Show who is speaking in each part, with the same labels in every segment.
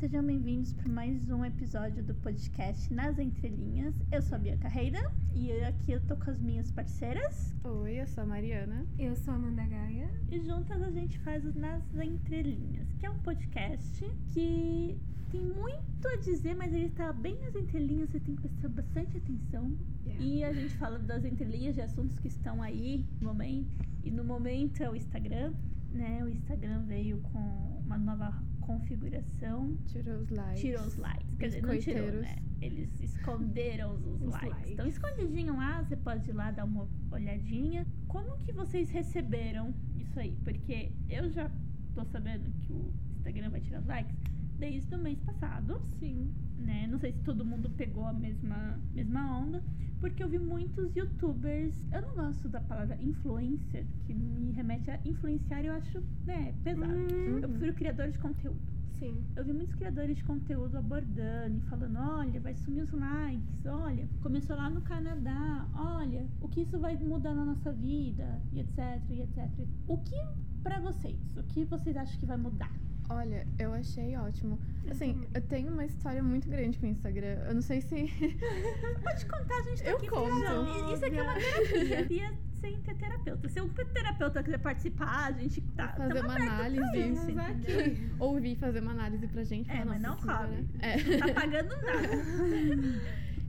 Speaker 1: sejam bem-vindos para mais um episódio do podcast Nas Entrelinhas. Eu sou a Bia Carreira e aqui eu tô com as minhas parceiras.
Speaker 2: Oi, eu sou a Mariana.
Speaker 3: Eu sou a Amanda Gaia.
Speaker 1: E juntas a gente faz o Nas Entrelinhas, que é um podcast que tem muito a dizer, mas ele tá bem nas entrelinhas, você tem que prestar bastante atenção. Yeah. E a gente fala das entrelinhas de assuntos que estão aí no momento. E no momento é o Instagram, né? O Instagram veio com uma nova configuração.
Speaker 2: Tirou os likes.
Speaker 1: Tirou os likes. Quer dizer, não tirou, né? Eles esconderam os, os likes. likes. Então, escondidinho lá, você pode ir lá dar uma olhadinha. Como que vocês receberam isso aí? Porque eu já tô sabendo que o Instagram vai tirar os likes desde o mês passado.
Speaker 2: Sim.
Speaker 1: Né? Não sei se todo mundo pegou a mesma, mesma onda, porque eu vi muitos youtubers. Eu não gosto da palavra influencer, que me remete a influenciar, eu acho, né, pesado. Uhum. Eu prefiro criadores de conteúdo.
Speaker 2: Sim.
Speaker 1: Eu vi muitos criadores de conteúdo abordando e falando: olha, vai sumir os likes, olha, começou lá no Canadá, olha, o que isso vai mudar na nossa vida, e etc, e etc. O que, para vocês, o que vocês acham que vai mudar?
Speaker 2: Olha, eu achei ótimo. Assim, eu tenho uma história muito grande com o Instagram. Eu não sei se.
Speaker 1: Pode contar, a gente tá
Speaker 2: eu
Speaker 1: aqui
Speaker 2: conto.
Speaker 1: Isso aqui é uma terapia. sem ter terapeuta. Se um terapeuta quiser participar, a gente tá.
Speaker 2: Fazer uma análise. Isso, aqui. Ouvir fazer uma análise pra gente.
Speaker 1: É, mas não cobre. É. Não tá pagando nada.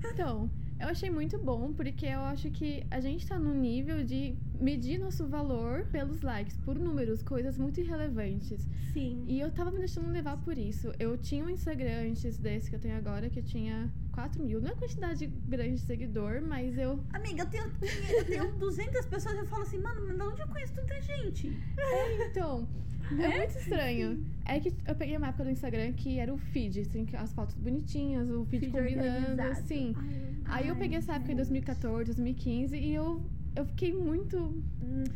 Speaker 2: então, eu achei muito bom, porque eu acho que a gente tá no nível de medir nosso valor pelos likes, por números, coisas muito irrelevantes.
Speaker 1: Sim.
Speaker 2: E eu tava me deixando levar por isso. Eu tinha um Instagram antes desse que eu tenho agora, que eu tinha 4 mil. Não é quantidade grande de seguidor, mas eu.
Speaker 1: Amiga, eu tenho, eu tenho 200 pessoas e eu falo assim, mano, mas de onde eu conheço tanta gente?
Speaker 2: É, então. É, é muito estranho. É que eu peguei uma época do Instagram que era o feed, assim, as fotos bonitinhas, o feed, feed combinando, assim. Aí eu peguei essa época em 2014, 2015 e eu eu fiquei muito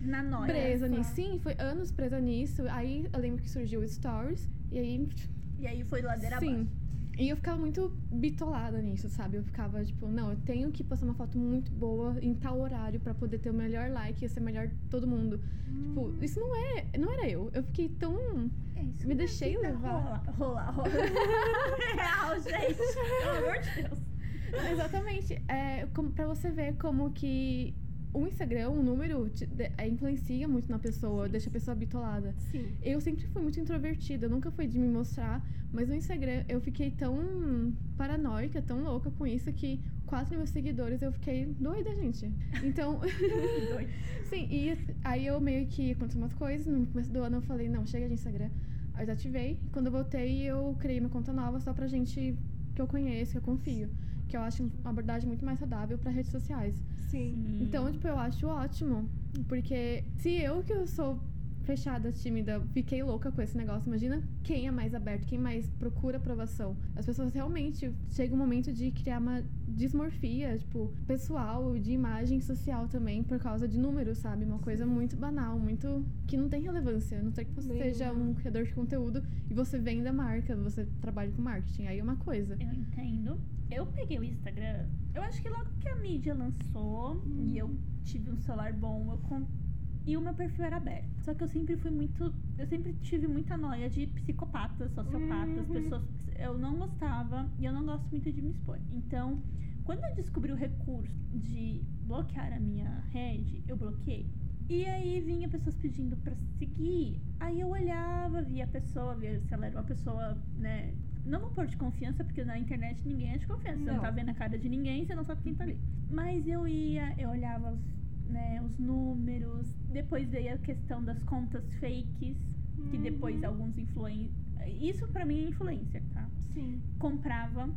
Speaker 1: na noia.
Speaker 2: Presa nisso. Sim, foi anos presa nisso. Aí eu lembro que surgiu o Stories e aí
Speaker 1: e aí foi ladeira
Speaker 2: Sim. abaixo. E eu ficava muito bitolada nisso, sabe? Eu ficava tipo, não, eu tenho que postar uma foto muito boa em tal horário para poder ter o melhor like e ser melhor todo mundo. Hum. Tipo, isso não é, não era eu. Eu fiquei tão é, me é deixei levar.
Speaker 1: Rola, rola, rola. Real, gente. Pelo amor de Deus.
Speaker 2: Exatamente. É, como, pra você ver como que o Instagram, o número, te, de, é, influencia muito na pessoa, Sim. deixa a pessoa bitolada.
Speaker 1: Sim.
Speaker 2: Eu sempre fui muito introvertida, nunca fui de me mostrar, mas no Instagram eu fiquei tão paranoica, tão louca com isso que 4 mil seguidores eu fiquei doida, gente. Então.
Speaker 1: doida.
Speaker 2: Sim, e aí eu meio que aconteceu umas coisas, no começo do ano eu falei, não, chega de Instagram. Aí eu desativei. Quando eu voltei, eu criei uma conta nova só pra gente que eu conheço, que eu confio. Que eu acho uma abordagem muito mais saudável para redes sociais.
Speaker 1: Sim.
Speaker 2: Então, tipo, eu acho ótimo. Porque se eu que eu sou fechada, tímida, fiquei louca com esse negócio. Imagina quem é mais aberto, quem mais procura aprovação. As pessoas realmente chega um momento de criar uma dismorfia, tipo, pessoal, de imagem social também, por causa de números, sabe? Uma coisa muito banal, muito. que não tem relevância. Não sei que você Bem, seja um criador de conteúdo e você venda marca, você trabalha com marketing. Aí é uma coisa.
Speaker 1: Eu entendo. Eu peguei o Instagram, eu acho que logo que a mídia lançou hum. e eu tive um celular bom, eu comprei e o meu perfil era aberto. Só que eu sempre fui muito. Eu sempre tive muita noia de psicopatas, sociopatas, uhum. pessoas. Eu não gostava e eu não gosto muito de me expor. Então, quando eu descobri o recurso de bloquear a minha rede, eu bloqueei. E aí vinha pessoas pedindo para seguir. Aí eu olhava, via a pessoa, via se ela era uma pessoa, né? Não vou pôr de confiança, porque na internet ninguém é de confiança. Não. Você não tá vendo a cara de ninguém, você não sabe quem tá ali. Mas eu ia, eu olhava os né, os números. Depois veio a questão das contas fakes, uhum. que depois alguns influencers. Isso para mim é influencer, tá?
Speaker 2: Sim.
Speaker 1: Comprava.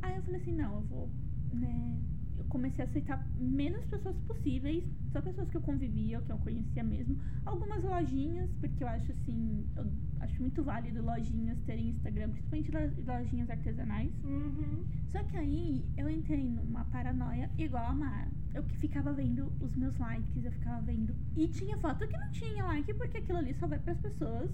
Speaker 1: Aí eu falei assim, não, eu vou, né? Eu comecei a aceitar menos pessoas possíveis, só pessoas que eu convivia, que eu conhecia mesmo. Algumas lojinhas, porque eu acho assim, eu acho muito válido lojinhas terem Instagram, principalmente lojinhas artesanais.
Speaker 2: Uhum.
Speaker 1: Só que aí eu entrei numa paranoia igual a Mara eu que ficava vendo os meus likes, eu ficava vendo. E tinha foto que não tinha like, porque aquilo ali só vai para as pessoas.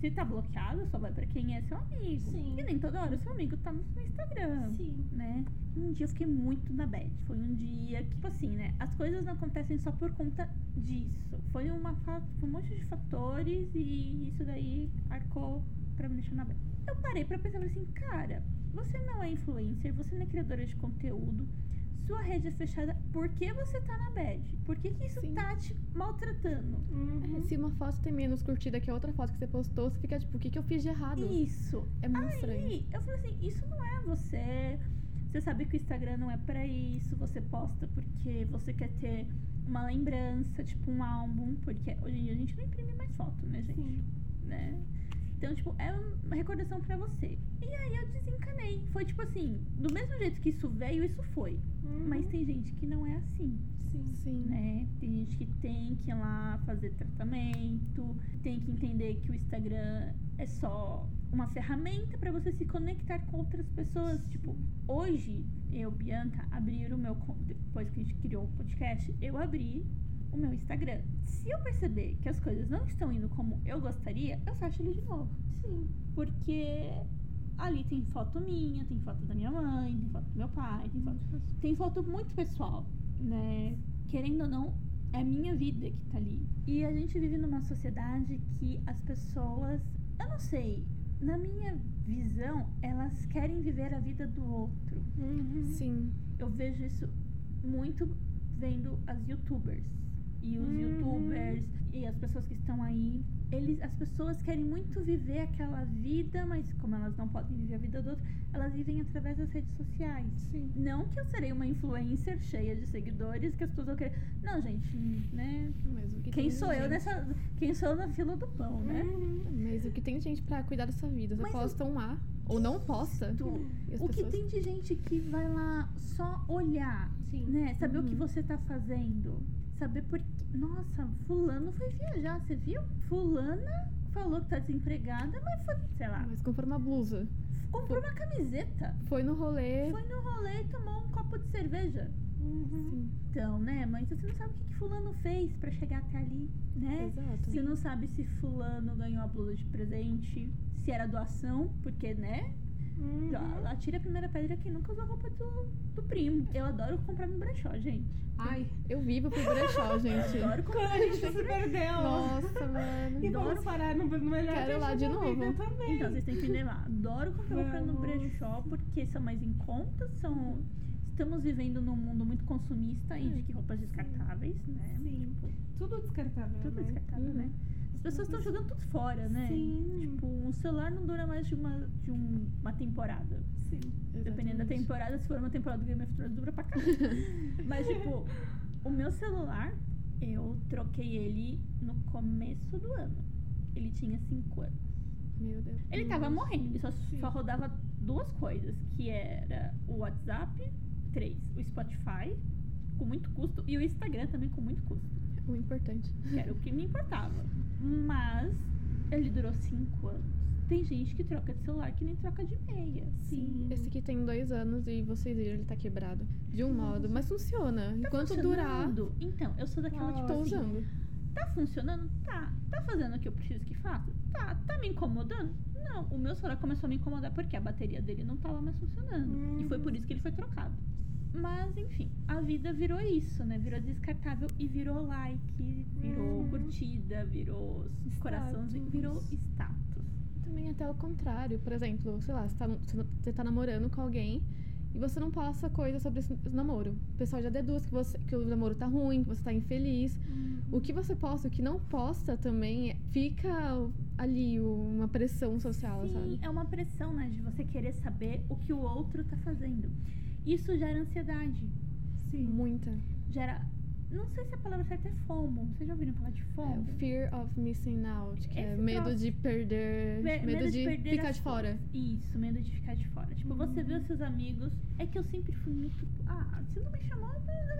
Speaker 1: Se tá bloqueado, só vai para quem é seu amigo.
Speaker 2: Sim.
Speaker 1: E nem toda hora seu amigo tá no Instagram.
Speaker 2: Sim.
Speaker 1: Né? Um dia eu fiquei muito na bad. Foi um dia que, tipo assim, né? As coisas não acontecem só por conta disso. Foi uma um monte de fatores e isso daí arcou pra me deixar na bad. eu parei pra pensar assim, cara, você não é influencer, você não é criadora de conteúdo, sua rede é fechada, por que você tá na bad? Por que, que isso
Speaker 2: Sim.
Speaker 1: tá te maltratando?
Speaker 3: Uhum.
Speaker 2: É, se uma foto tem menos curtida que a outra foto que você postou, você fica tipo, o que, que eu fiz de errado?
Speaker 1: Isso.
Speaker 2: É muito estranho.
Speaker 1: Aí eu falei assim, isso não é você. Você sabe que o Instagram não é pra isso, você posta porque você quer ter uma lembrança, tipo um álbum, porque hoje em dia a gente não imprime mais foto, né, gente?
Speaker 3: Sim.
Speaker 1: Né? Então, tipo, é uma recordação pra você. E aí eu desencanei. Foi tipo assim, do mesmo jeito que isso veio, isso foi.
Speaker 3: Uhum.
Speaker 1: Mas tem gente que não é assim
Speaker 3: Sim.
Speaker 2: Sim.
Speaker 1: né? Tem gente que tem que ir lá fazer tratamento, tem que entender que o Instagram é só uma ferramenta para você se conectar com outras pessoas. Tipo, hoje eu, Bianca, abrir o meu depois que a gente criou o podcast, eu abri o meu Instagram. Se eu perceber que as coisas não estão indo como eu gostaria, eu fecho ele de novo.
Speaker 3: Sim.
Speaker 1: Porque ali tem foto minha, tem foto da minha mãe, tem foto do meu pai, tem foto, tem foto muito pessoal, né? Querendo ou não, é a minha vida que tá ali. E a gente vive numa sociedade que as pessoas, eu não sei, na minha visão, elas querem viver a vida do outro.
Speaker 3: Uhum.
Speaker 2: Sim.
Speaker 1: Eu vejo isso muito vendo as youtubers. E os
Speaker 3: Uhum.
Speaker 1: youtubers e as pessoas que estão aí, eles, as pessoas querem muito viver aquela vida, mas como elas não podem viver a vida do outro, elas vivem através das redes sociais.
Speaker 3: Sim.
Speaker 1: Não que eu serei uma influencer cheia de seguidores que as pessoas vão querer. Não, gente, né?
Speaker 2: Mas o que
Speaker 1: Quem sou
Speaker 2: de
Speaker 1: eu
Speaker 2: gente-
Speaker 1: nessa. Quem sou eu na fila do pão, né?
Speaker 3: Uhum.
Speaker 2: Mas o que tem de gente pra cuidar da sua vida? Você
Speaker 1: Mas
Speaker 2: posta um lá, ou não posta.
Speaker 1: O que tem de gente que vai lá só olhar,
Speaker 3: Sim.
Speaker 1: né? Saber o que
Speaker 2: Uhum.
Speaker 1: você tá fazendo. Saber por que. Nossa, fulano foi viajar, você viu? Fulana falou que tá desempregada, mas foi, sei lá,
Speaker 2: Mas comprou uma blusa.
Speaker 1: comprou uma camiseta.
Speaker 2: Foi no rolê.
Speaker 1: Foi no rolê e tomou um copo de cerveja.
Speaker 3: Uhum.
Speaker 1: Então, né? Mas você não sabe o que, que fulano fez pra chegar até ali, né?
Speaker 2: exato.
Speaker 1: Você não sabe se fulano ganhou a blusa de presente, se era doação, porque, né?
Speaker 3: Uhum.
Speaker 1: Atira a primeira pedra quem nunca usou a roupa do, do primo. Eu adoro comprar no brechó, gente.
Speaker 3: Ai,
Speaker 2: Eu vivo pro brechó, gente.
Speaker 1: Eu adoro
Speaker 3: quando
Speaker 1: comprar
Speaker 3: a gente se perdeu.
Speaker 2: Nossa, mano.
Speaker 3: E vamos
Speaker 1: Adoro.
Speaker 3: parar no, no melhor
Speaker 2: Quero lá de novo.
Speaker 3: também.
Speaker 1: Então, vocês têm que levar. Adoro comprar roupa no
Speaker 3: Vamos.
Speaker 1: brechó porque são mais em conta, são... Estamos vivendo num mundo muito consumista e de que roupas descartáveis, né?
Speaker 3: Sim. Tudo descartável,
Speaker 1: Tudo
Speaker 3: né?
Speaker 1: descartável,
Speaker 2: Uhum.
Speaker 1: né? As pessoas estão jogando tudo fora, né?
Speaker 3: Sim.
Speaker 1: Tipo, um celular não dura mais de uma, de um- uma temporada.
Speaker 3: Sim.
Speaker 1: Dependendo da
Speaker 2: Exatamente.
Speaker 1: temporada, se for uma temporada do Game of Thrones, dura pra caramba. Mas, tipo, o meu celular, eu troquei ele no começo do ano. Ele tinha 5 anos.
Speaker 2: Meu Deus.
Speaker 1: Ele tava
Speaker 2: Nossa.
Speaker 1: morrendo, ele só,
Speaker 3: Sim.
Speaker 1: só rodava duas coisas, que era o WhatsApp, três, o Spotify, com muito custo, e o Instagram também com muito custo.
Speaker 2: O importante.
Speaker 1: Que era o que me importava. Mas ele durou 5 anos. Tem gente que troca de celular que nem troca de meia.
Speaker 3: Sim.
Speaker 2: Esse aqui tem dois anos e vocês viram, ele tá quebrado. De um modo, mas funciona.
Speaker 1: Tá
Speaker 2: Enquanto durar?
Speaker 1: Então, eu sou daquela, tipo
Speaker 2: tô
Speaker 1: assim,
Speaker 2: usando.
Speaker 1: Tá funcionando? Tá. Tá fazendo o que eu preciso que faça? Tá. Tá me incomodando? Não. O meu celular começou a me incomodar porque a bateria dele não tava mais funcionando. E foi por isso que ele foi trocado. Mas, enfim, a vida virou isso, né? Virou descartável e virou like, virou
Speaker 3: Uhum.
Speaker 1: curtida, virou coraçãozinho, virou status.
Speaker 2: Também até o contrário. Por exemplo, sei lá, você tá, você tá namorando com alguém e você não posta coisa sobre esse namoro. O pessoal já deduz que, você, que o namoro tá ruim, que você tá infeliz. O que você posta, o que não posta também, fica ali uma pressão social,
Speaker 1: Sim,
Speaker 2: sabe?
Speaker 1: é uma pressão, né? De você querer saber o que o outro tá fazendo. Isso gera ansiedade.
Speaker 3: Sim.
Speaker 2: Muita.
Speaker 1: Gera. Não sei se a palavra certa é FOMO. Vocês já ouviram falar de
Speaker 2: É,
Speaker 1: FOMO?
Speaker 2: o fear of missing out, que é
Speaker 1: Esse
Speaker 2: medo
Speaker 1: troço.
Speaker 2: de perder,
Speaker 1: Me-
Speaker 2: medo, de,
Speaker 1: perder
Speaker 2: ficar de fora.
Speaker 1: coisas. Isso, medo de ficar de fora. Tipo, você vê os seus amigos. É que eu sempre fui muito. Ah, se não me chamou,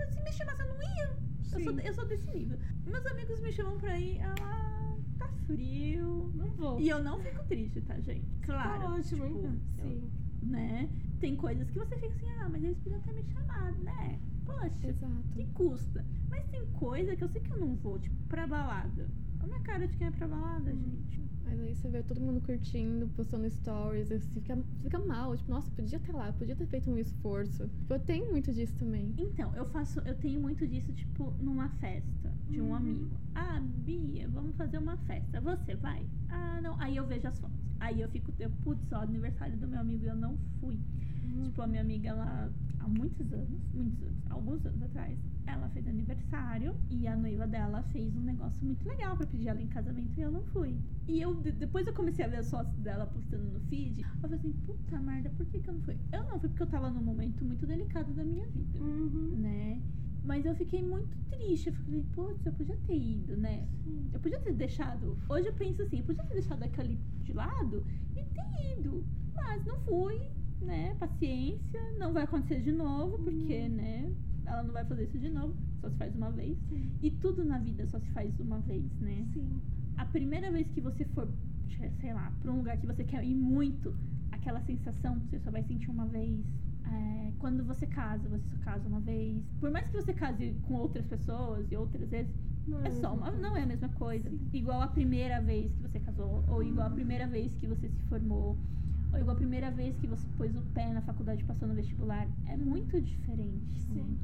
Speaker 1: se me chamasse eu não ia. Eu sou,
Speaker 3: Sim.
Speaker 1: eu sou desse nível. Meus amigos me chamam pra ir. Ah, tá frio.
Speaker 3: Não vou.
Speaker 1: E eu não fico triste, tá, gente? Claro.
Speaker 3: Tá ótimo,
Speaker 1: tipo,
Speaker 3: então.
Speaker 1: eu-
Speaker 3: Sim.
Speaker 1: Né? Tem coisas que você fica assim, ah, mas eles podiam ter me chamado, né? Poxa,
Speaker 2: Exato.
Speaker 1: que custa? Mas tem coisa que eu sei que eu não vou, tipo, pra balada. Olha a minha cara de quem é pra balada, gente.
Speaker 2: Mas aí você vê todo mundo curtindo, postando stories, você fica, fica mal, tipo, nossa, podia ter lá, podia ter feito um esforço. Tipo, eu tenho muito disso também.
Speaker 1: Então, eu faço, eu tenho muito disso, tipo, numa festa de um
Speaker 3: Uhum.
Speaker 1: amigo. Ah, Bia, vamos fazer uma festa. Você vai? Ah, não. Aí eu vejo as fotos. Aí eu fico, eu, putz, ó, aniversário do meu amigo e eu não fui. Tipo, a minha amiga, ela, há muitos anos, muitos anos, alguns anos atrás, ela fez aniversário e a noiva dela fez um negócio muito legal pra pedir ela em casamento e eu não fui. E eu, de- depois eu comecei a ver as fotos dela postando no feed, eu falei assim, puta merda, por que que eu não fui? Eu não fui porque eu tava num momento muito delicado da minha vida,
Speaker 3: Uhum.
Speaker 1: né? Mas eu fiquei muito triste, eu falei, putz, eu podia ter ido, né?
Speaker 3: Sim.
Speaker 1: Eu podia ter deixado. Hoje eu penso assim, eu podia ter deixado aquele de lado e ter ido. Mas não fui, né? Paciência, não vai acontecer de novo, porque, né? Ela não vai fazer isso de novo, só se faz uma vez.
Speaker 3: Sim.
Speaker 1: E tudo na vida só se faz uma vez, né?
Speaker 3: Sim.
Speaker 1: A primeira vez que você for, sei lá, pra um lugar que você quer ir muito, aquela sensação você só vai sentir uma vez. É, quando você casa, você só casa uma vez. Por mais que você case com outras pessoas e outras vezes,
Speaker 3: Não
Speaker 1: é
Speaker 3: a
Speaker 1: só
Speaker 3: mesma
Speaker 1: uma,
Speaker 3: coisa.
Speaker 1: não é a mesma coisa.
Speaker 3: Sim.
Speaker 1: Igual a primeira vez que você casou, ou igual a primeira vez que você se formou, ou igual a primeira vez que você pôs o pé na faculdade e passou no vestibular. É muito diferente, né?
Speaker 3: Sim.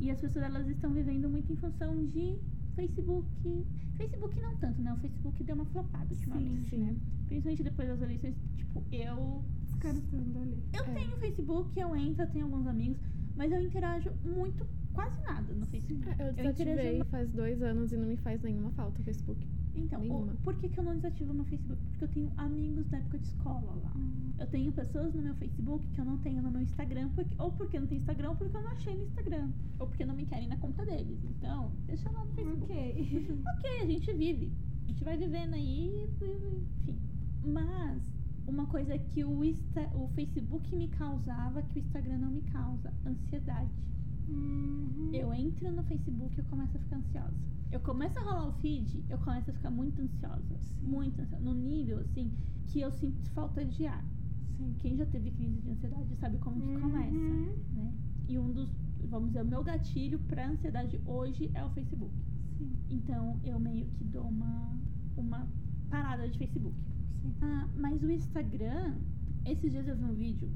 Speaker 1: E as pessoas elas estão vivendo muito em função de Facebook. Facebook não tanto, né? O Facebook deu uma flopada ultimamente,
Speaker 2: sim.
Speaker 1: né? Principalmente depois das eleições, tipo, eu
Speaker 3: Ali.
Speaker 1: eu
Speaker 2: É.
Speaker 1: tenho Facebook, eu entro, eu tenho alguns amigos, mas eu interajo muito, quase nada no Facebook.
Speaker 2: É, eu
Speaker 1: Eu
Speaker 2: desativei
Speaker 1: interajo
Speaker 2: faz dois anos e não me faz nenhuma falta o Facebook.
Speaker 1: Então, o- por que, que eu não desativo meu Facebook? Porque eu tenho amigos da época de escola lá. Eu tenho pessoas no meu Facebook que eu não tenho no meu Instagram, porque, ou porque não tem Instagram, ou porque eu não achei no Instagram. Ou porque não me querem na conta deles. Então, deixa lá no Facebook.
Speaker 3: Ok.
Speaker 1: ok, a gente vive. A gente vai vivendo aí, enfim. Mas, uma coisa que o, Insta, o Facebook me causava, que o Instagram não me causa, ansiedade.
Speaker 3: Uhum.
Speaker 1: Eu entro no Facebook e eu começo a ficar ansiosa. Eu começo a rolar o feed, eu começo a ficar muito ansiosa. Muito ansiosa. No nível, assim, que eu sinto falta de ar.
Speaker 3: Sim.
Speaker 1: Quem já teve crise de ansiedade sabe como que começa,
Speaker 3: Uhum.
Speaker 1: né? E um dos, vamos dizer, o meu gatilho pra ansiedade hoje é o Facebook.
Speaker 3: Sim.
Speaker 1: Então eu meio que dou uma, uma parada de Facebook.
Speaker 3: Sim.
Speaker 1: Ah, mas o Instagram, esses dias eu vi um vídeo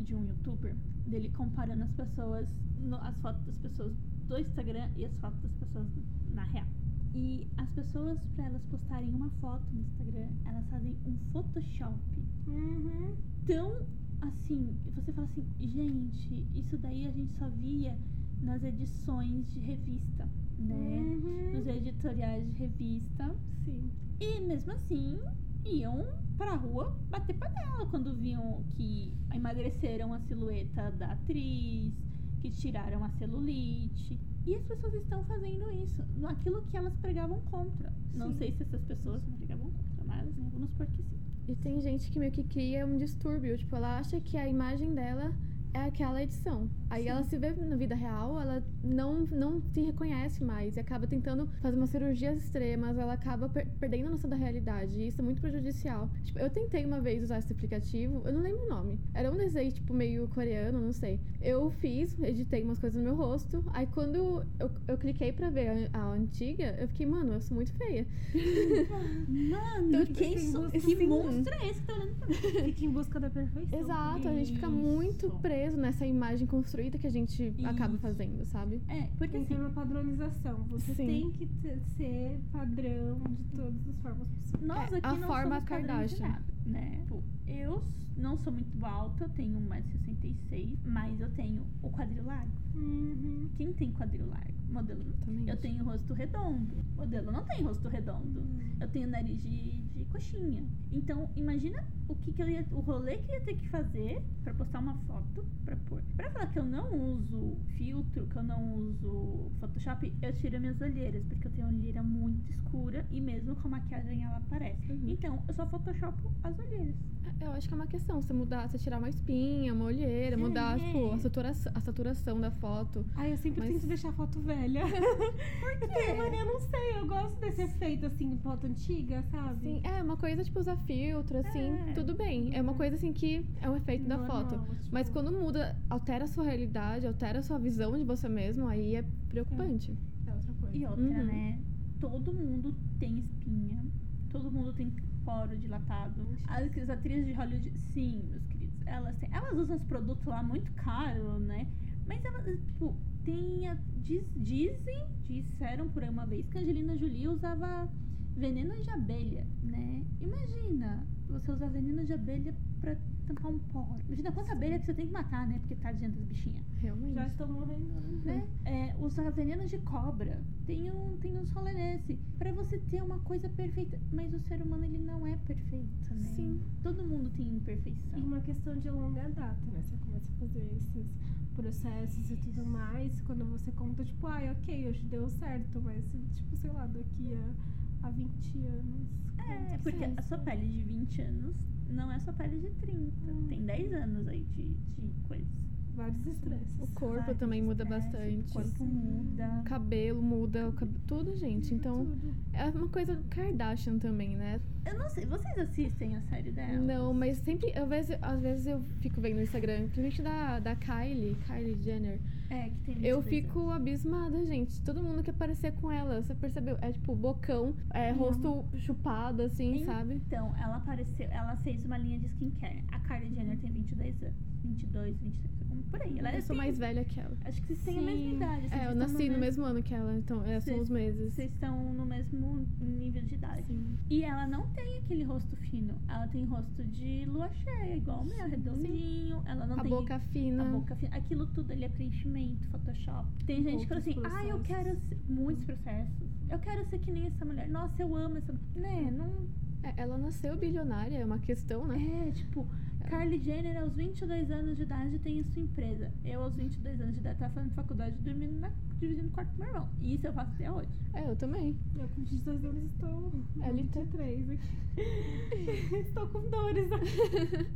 Speaker 1: de um youtuber dele comparando as pessoas, no- as fotos das pessoas do Instagram e as fotos das pessoas na real. E as pessoas, pra elas postarem uma foto no Instagram, elas fazem um Photoshop
Speaker 3: Uhum.
Speaker 1: tão assim, você fala assim, gente, isso daí a gente só via nas edições de revista, né?
Speaker 3: Uhum.
Speaker 1: Nos editoriais de revista.
Speaker 3: Sim.
Speaker 1: E mesmo assim, iam pra rua bater panela quando viam que emagreceram a silhueta da atriz, que tiraram a celulite. E as pessoas estão fazendo isso, aquilo que elas pregavam contra. Não
Speaker 3: Sim.
Speaker 1: sei se essas pessoas pregavam contra, mas vamos supor que sim.
Speaker 2: E tem gente que meio que cria um distúrbio. Tipo, ela acha que a imagem dela é aquela edição. Aí
Speaker 1: Sim.
Speaker 2: ela se vê na vida real, ela não, não se reconhece mais e acaba tentando fazer umas cirurgias extremas, ela acaba per- perdendo a noção da realidade. E isso é muito prejudicial. Tipo, eu tentei uma vez usar esse aplicativo, eu não lembro o nome. Era um desenho, tipo, meio coreano, não sei. Eu fiz, editei umas coisas no meu rosto. Aí quando eu, eu cliquei pra ver a, a antiga, eu fiquei, mano, eu sou muito feia.
Speaker 1: Mano,
Speaker 2: Então,
Speaker 1: que,
Speaker 3: tem
Speaker 1: isso,
Speaker 3: busca
Speaker 1: que
Speaker 2: assim.
Speaker 1: monstro é esse que tá olhando pra mim?
Speaker 3: Fica em busca da perfeição.
Speaker 2: Exato, a gente fica muito preso nessa imagem construída que a gente acaba
Speaker 1: Isso.
Speaker 2: fazendo, sabe?
Speaker 1: É, porque
Speaker 3: Tem que
Speaker 1: assim,
Speaker 3: ter uma padronização. Você
Speaker 2: Sim.
Speaker 3: tem que ter- ser padrão de todas as formas possíveis.
Speaker 1: Nós
Speaker 2: É,
Speaker 1: aqui
Speaker 2: a
Speaker 1: não
Speaker 2: forma
Speaker 1: somos
Speaker 2: Kardashian.
Speaker 1: nada, né? Tipo, eu não sou muito alta, eu tenho 1,66m, mas eu tenho o quadril largo.
Speaker 3: Uhum.
Speaker 1: Quem tem quadril largo? Modelo não.
Speaker 2: Também.
Speaker 1: Eu tenho rosto redondo. Modelo não tem rosto redondo. Eu tenho nariz de, de coxinha. Então, imagina o que, que eu ia. O rolê que eu ia ter que fazer pra postar uma foto pra pôr. Pra falar que eu não uso filtro, que eu não uso Photoshop, eu tiro minhas olheiras, porque eu tenho olheira muito escura e mesmo com maquiagem ela aparece.
Speaker 2: Uhum.
Speaker 1: Então, eu só photoshopo as olheiras.
Speaker 2: Eu acho que é uma questão, você mudar, você tirar uma espinha, uma olheira, mudar,
Speaker 1: É.
Speaker 2: tipo, a saturação, a saturação da foto.
Speaker 3: Ai, eu sempre
Speaker 2: Mas-
Speaker 3: tento deixar a foto velha. Por quê? Mano, eu não sei. Eu gosto desse efeito, assim, foto antiga, sabe?
Speaker 2: Assim, é uma coisa, tipo, usar filtro, assim,
Speaker 1: É.
Speaker 2: tudo bem. É uma coisa, assim, que é um efeito da
Speaker 3: Normal,
Speaker 2: foto.
Speaker 3: tipo,
Speaker 2: Mas quando muda, altera a sua realidade, altera a sua visão de você mesmo, aí é preocupante.
Speaker 3: É outra coisa.
Speaker 1: E outra,
Speaker 2: Uhum.
Speaker 1: né? Todo mundo tem espinha. Todo mundo tem poro dilatado. As, as atrizes de Hollywood, sim, meus queridos. Elas têm. Elas usam os produtos lá muito caros, né? Mas elas, tipo, tem. a- diz- dizem, disseram por aí uma vez que a Angelina Jolie usava veneno de abelha, né? Imagina. Você usar veneno de abelha pra tampar um poro. Imagina quanta abelha que você tem que matar, né? Porque tadinha das bichinhas.
Speaker 2: Realmente.
Speaker 3: Já estou morrendo.
Speaker 1: Né? É, usar veneno de cobra. Tem um, tem um rolê nesse. Pra você ter uma coisa perfeita. Mas o ser humano, ele não é perfeito, né?
Speaker 2: Sim.
Speaker 1: Todo mundo tem imperfeição.
Speaker 3: E uma questão de longa data, né? Você começa a fazer esses processos e tudo mais. Quando você conta, tipo, ai, ok, hoje deu certo, mas, tipo, sei lá, daqui a, a 20 anos.
Speaker 1: É, porque
Speaker 3: é
Speaker 1: a sua pele de 20 anos não é sua pele de 30.
Speaker 3: Hum.
Speaker 1: Tem 10 anos aí de, de coisa.
Speaker 3: Vários estresses.
Speaker 2: O corpo
Speaker 1: Vários
Speaker 2: também muda bastante.
Speaker 1: O corpo
Speaker 3: Sim.
Speaker 1: muda.
Speaker 2: O cabelo muda, o cab... tudo, gente. Então,
Speaker 3: Tudo.
Speaker 2: é uma coisa Kardashian também, né?
Speaker 1: Eu não sei, vocês assistem a série dela?
Speaker 2: Não, mas sempre, às vezes, às vezes eu fico vendo no Instagram, principalmente da, da Kylie, Kylie Jenner.
Speaker 1: É, que tem
Speaker 2: Eu
Speaker 1: 22
Speaker 2: fico
Speaker 1: anos.
Speaker 2: abismada, gente. Todo mundo quer parecer com ela. Você percebeu? É tipo bocão, é rosto chupado, assim,
Speaker 1: Sim.
Speaker 2: sabe?
Speaker 1: Então, ela apareceu, ela fez uma linha de skincare. A Kylie Jenner tem 22 anos. 22, 23, algum- por aí. Ela
Speaker 2: eu sou
Speaker 1: tem-
Speaker 2: mais velha que ela.
Speaker 1: Acho que vocês têm a mesma
Speaker 3: Sim.
Speaker 1: idade. vocês
Speaker 2: É, eu nasci no
Speaker 1: mes-
Speaker 2: mesmo ano que ela, então é, são os meses.
Speaker 1: Vocês estão no mesmo nível de idade.
Speaker 2: Sim.
Speaker 1: E ela não tem aquele rosto fino. Ela tem rosto de lua cheia, igual o meu, redondinho. Ela não
Speaker 2: A
Speaker 1: tem
Speaker 2: boca fina.
Speaker 1: a boca fina. Aquilo tudo ali é preenchimento, Photoshop. Tem gente que fala assim,
Speaker 3: Outros
Speaker 1: ah, eu quero
Speaker 3: processos.
Speaker 1: ser... Muitos processos. Eu quero ser que nem essa mulher. Nossa, eu amo essa Né, não...
Speaker 2: É, ela nasceu bilionária, é uma questão, né?
Speaker 1: É, tipo... Kylie Jenner, aos 22 anos de idade, tem a sua empresa. Eu, aos 22 anos de idade, tava fazendo faculdade dormindo na, dividindo o quarto com meu irmão. E isso eu faço até hoje.
Speaker 2: É, eu também.
Speaker 3: Eu com 22 anos estou
Speaker 2: É, ele tá-
Speaker 3: 23 aqui. estou com dores aqui.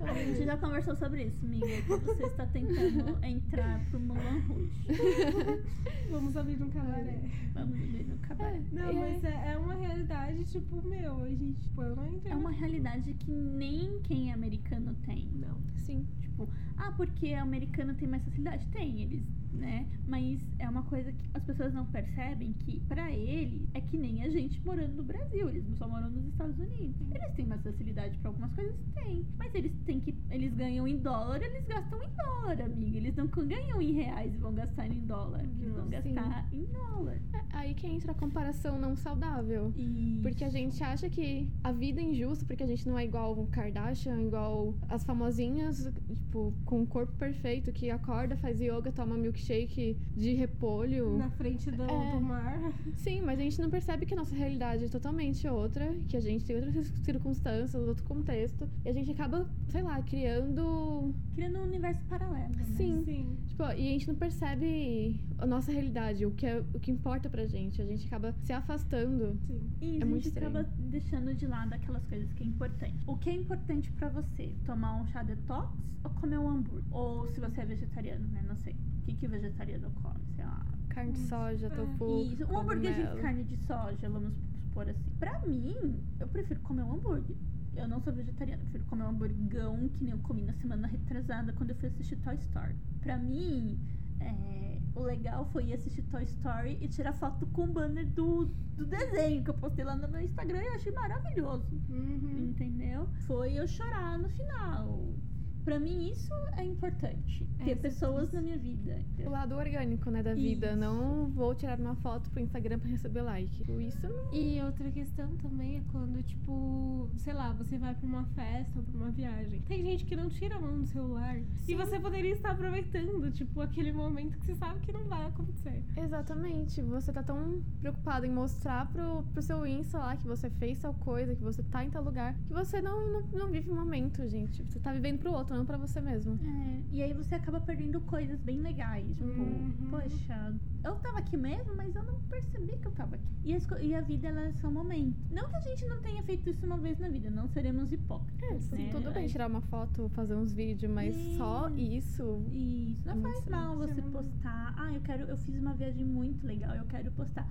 Speaker 1: A gente já conversou sobre isso, amiga. Que você está tentando entrar pro Moulin Rouge.
Speaker 3: Vamos abrir um cabaré.
Speaker 1: Vamos ver no cabaré.
Speaker 3: Não,
Speaker 2: É.
Speaker 3: mas é, é uma realidade, tipo, meu, a gente, tipo, eu não entendo.
Speaker 1: É uma realidade que nem quem é americano tem.
Speaker 3: Não.
Speaker 2: Sim.
Speaker 1: Tipo, ah, porque americano tem mais facilidade? Tem, eles, né? Mas é uma coisa que as pessoas não percebem que, pra ele, é que nem a gente morando no Brasil. Eles só moram nos Estados Unidos. Eles têm mais facilidade pra algumas coisas? Tem. Mas eles têm que. Eles ganham em dólar, eles gastam em dólar, amiga. Eles não ganham em reais e vão gastar em dólar. Eles vão
Speaker 2: Sim.
Speaker 1: gastar em dólar.
Speaker 2: É aí que entra a comparação não saudável.
Speaker 1: E.
Speaker 2: Porque a gente acha que a vida é injusta, porque a gente não é igual o Kardashian, igual as famosinhas, tipo, com o corpo perfeito, que acorda, faz yoga, toma milkshake de repolho.
Speaker 3: Na frente do,
Speaker 2: É.
Speaker 3: do mar.
Speaker 2: Sim, mas a gente não percebe que a nossa realidade é totalmente outra, que a gente tem outras circunstâncias, outro contexto, e a gente acaba, sei lá, criando.
Speaker 1: Criando um universo paralelo. Né?
Speaker 2: Sim.
Speaker 3: Sim.
Speaker 2: Tipo, e a gente não percebe a nossa realidade, o que, é, o que importa pra gente. A gente acaba se afastando.
Speaker 3: Sim.
Speaker 1: E
Speaker 2: É
Speaker 1: a
Speaker 2: muito
Speaker 1: gente acaba deixando de lado aquelas coisas que é importante. O que é importante pra você? Tomar um chá detox ou comer um hambúrguer? Ou se você é vegetariano, né? Não sei. O que, que o vegetariano come? Sei lá.
Speaker 2: Carne de soja, tofu.
Speaker 1: Isso. Um hambúrguer de carne de soja, vamos supor assim. Pra mim, eu prefiro comer um hambúrguer. Eu não sou vegetariana, eu prefiro comer um hamburgão que nem eu comi na semana retrasada quando eu fui assistir Toy Story. Pra mim, é, o legal foi ir assistir Toy Story e tirar foto com o banner do, do desenho que eu postei lá no meu Instagram e achei maravilhoso.
Speaker 3: Uhum.
Speaker 1: Entendeu? Foi eu chorar no final. Pra mim, isso é importante.
Speaker 3: É,
Speaker 1: Ter
Speaker 3: isso
Speaker 1: pessoas
Speaker 3: tudo.
Speaker 1: na minha vida.
Speaker 2: O lado orgânico, né, da vida.
Speaker 1: Isso.
Speaker 2: Não vou tirar uma foto pro Instagram pra receber like. Isso não.
Speaker 3: E outra questão também é quando, tipo, sei lá, você vai pra uma festa ou pra uma viagem. Tem gente que não tira a mão do celular. E
Speaker 2: Sim.
Speaker 3: você poderia estar aproveitando, tipo, aquele momento que você sabe que não vai acontecer.
Speaker 2: Exatamente. Você tá tão preocupado em mostrar pro, pro seu Insta lá que você fez tal coisa, que você tá em tal lugar, que você não, não, não vive o momento, gente. Você tá vivendo pro outro, não pra você mesmo.
Speaker 1: É, e aí você acaba perdendo coisas bem legais. Tipo,
Speaker 3: Uhum.
Speaker 1: poxa, eu tava aqui mesmo, mas eu não percebi que eu tava aqui. E, as e a vida, ela é só um momento. Não que a gente não tenha feito isso uma vez na vida, não seremos hipócritas.
Speaker 2: É,
Speaker 1: né?
Speaker 2: tudo bem tirar uma foto, fazer uns vídeos, mas só isso.
Speaker 1: Isso, não
Speaker 2: É muito
Speaker 1: faz mal você
Speaker 3: não-
Speaker 1: postar. Ah, eu quero, eu fiz uma viagem muito legal, eu quero postar.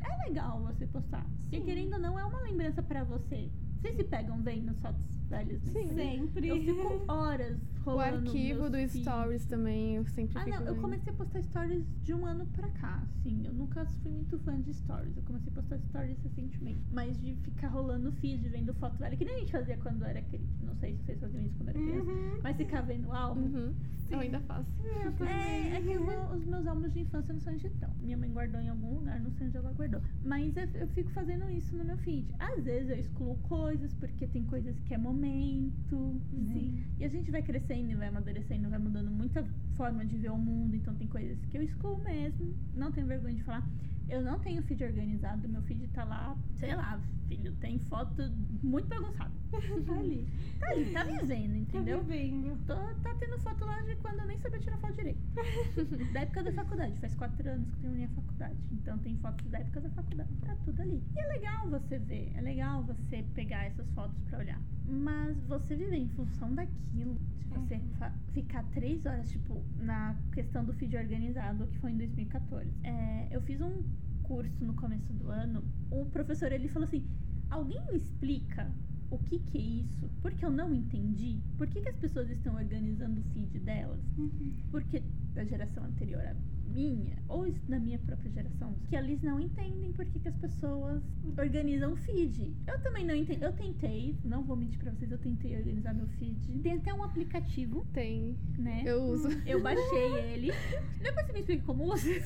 Speaker 1: É legal você postar. Porque
Speaker 3: Sim.
Speaker 1: querendo ou não, é uma lembrança pra você. Vocês se pegam vendo fotos velhas no
Speaker 2: Sim.
Speaker 3: Sempre.
Speaker 1: Eu fico horas
Speaker 2: O
Speaker 1: rolando
Speaker 2: arquivo
Speaker 1: meus
Speaker 2: do
Speaker 1: feeds.
Speaker 2: Stories também, eu sempre
Speaker 1: Ah,
Speaker 2: fico
Speaker 1: não, eu
Speaker 2: vendo.
Speaker 1: comecei a postar stories de um ano pra cá, assim. Eu nunca fui muito fã de stories. Eu comecei a postar stories recentemente. Mas de ficar rolando feed, vendo foto velha, que nem a gente fazia quando era criança. Não sei se vocês faziam isso quando era criança.
Speaker 3: Uhum.
Speaker 1: Mas ficar vendo álbum.
Speaker 2: Uhum. Eu ainda faço.
Speaker 3: Eu também.
Speaker 1: É, é que o os meus álbuns de infância não são digitão. Minha mãe guardou em algum lugar, não sei onde ela guardou. Mas eu, eu fico fazendo isso no meu feed. Às vezes eu excluo coisas, coisas, porque tem coisas que é momento. Né?
Speaker 3: Sim.
Speaker 1: E a gente vai crescendo vai amadurecendo, vai mudando muita forma de ver o mundo. Então tem coisas que eu excluo mesmo. Não tenho vergonha de falar. Eu não tenho feed organizado. Meu feed tá lá, sei lá, filho, tem foto muito bagunçada.
Speaker 3: Tá ali.
Speaker 1: Tá ali, tá vivendo,
Speaker 3: Tá
Speaker 1: entendeu?
Speaker 3: vivendo.
Speaker 1: Tô, tá tendo foto lá de quando eu nem sabia tirar foto direito. da época da faculdade. Faz quatro anos que eu terminei a faculdade. Então tem fotos da época da faculdade. Tá tudo ali. E é legal você ver. É legal você pegar essas fotos pra olhar. Mas você viver em função daquilo. De você fa- ficar três horas, tipo, na questão do feed organizado, que foi em 2014. É, eu fiz um curso no começo do ano. O professor, ele falou assim... Alguém me explica o que que é isso? Porque eu não entendi. Por que, que as pessoas estão organizando o feed delas?
Speaker 3: Uhum.
Speaker 1: Porque da geração anterior minha, ou da minha própria geração, que eles não entendem por que, que as pessoas organizam o feed. Eu também não entendo. Eu tentei, não vou mentir pra vocês, eu tentei organizar meu feed. Tem até um aplicativo,
Speaker 2: Tem.
Speaker 1: né?
Speaker 2: Eu uso.
Speaker 1: Eu baixei ele. Depois você me explica como usa.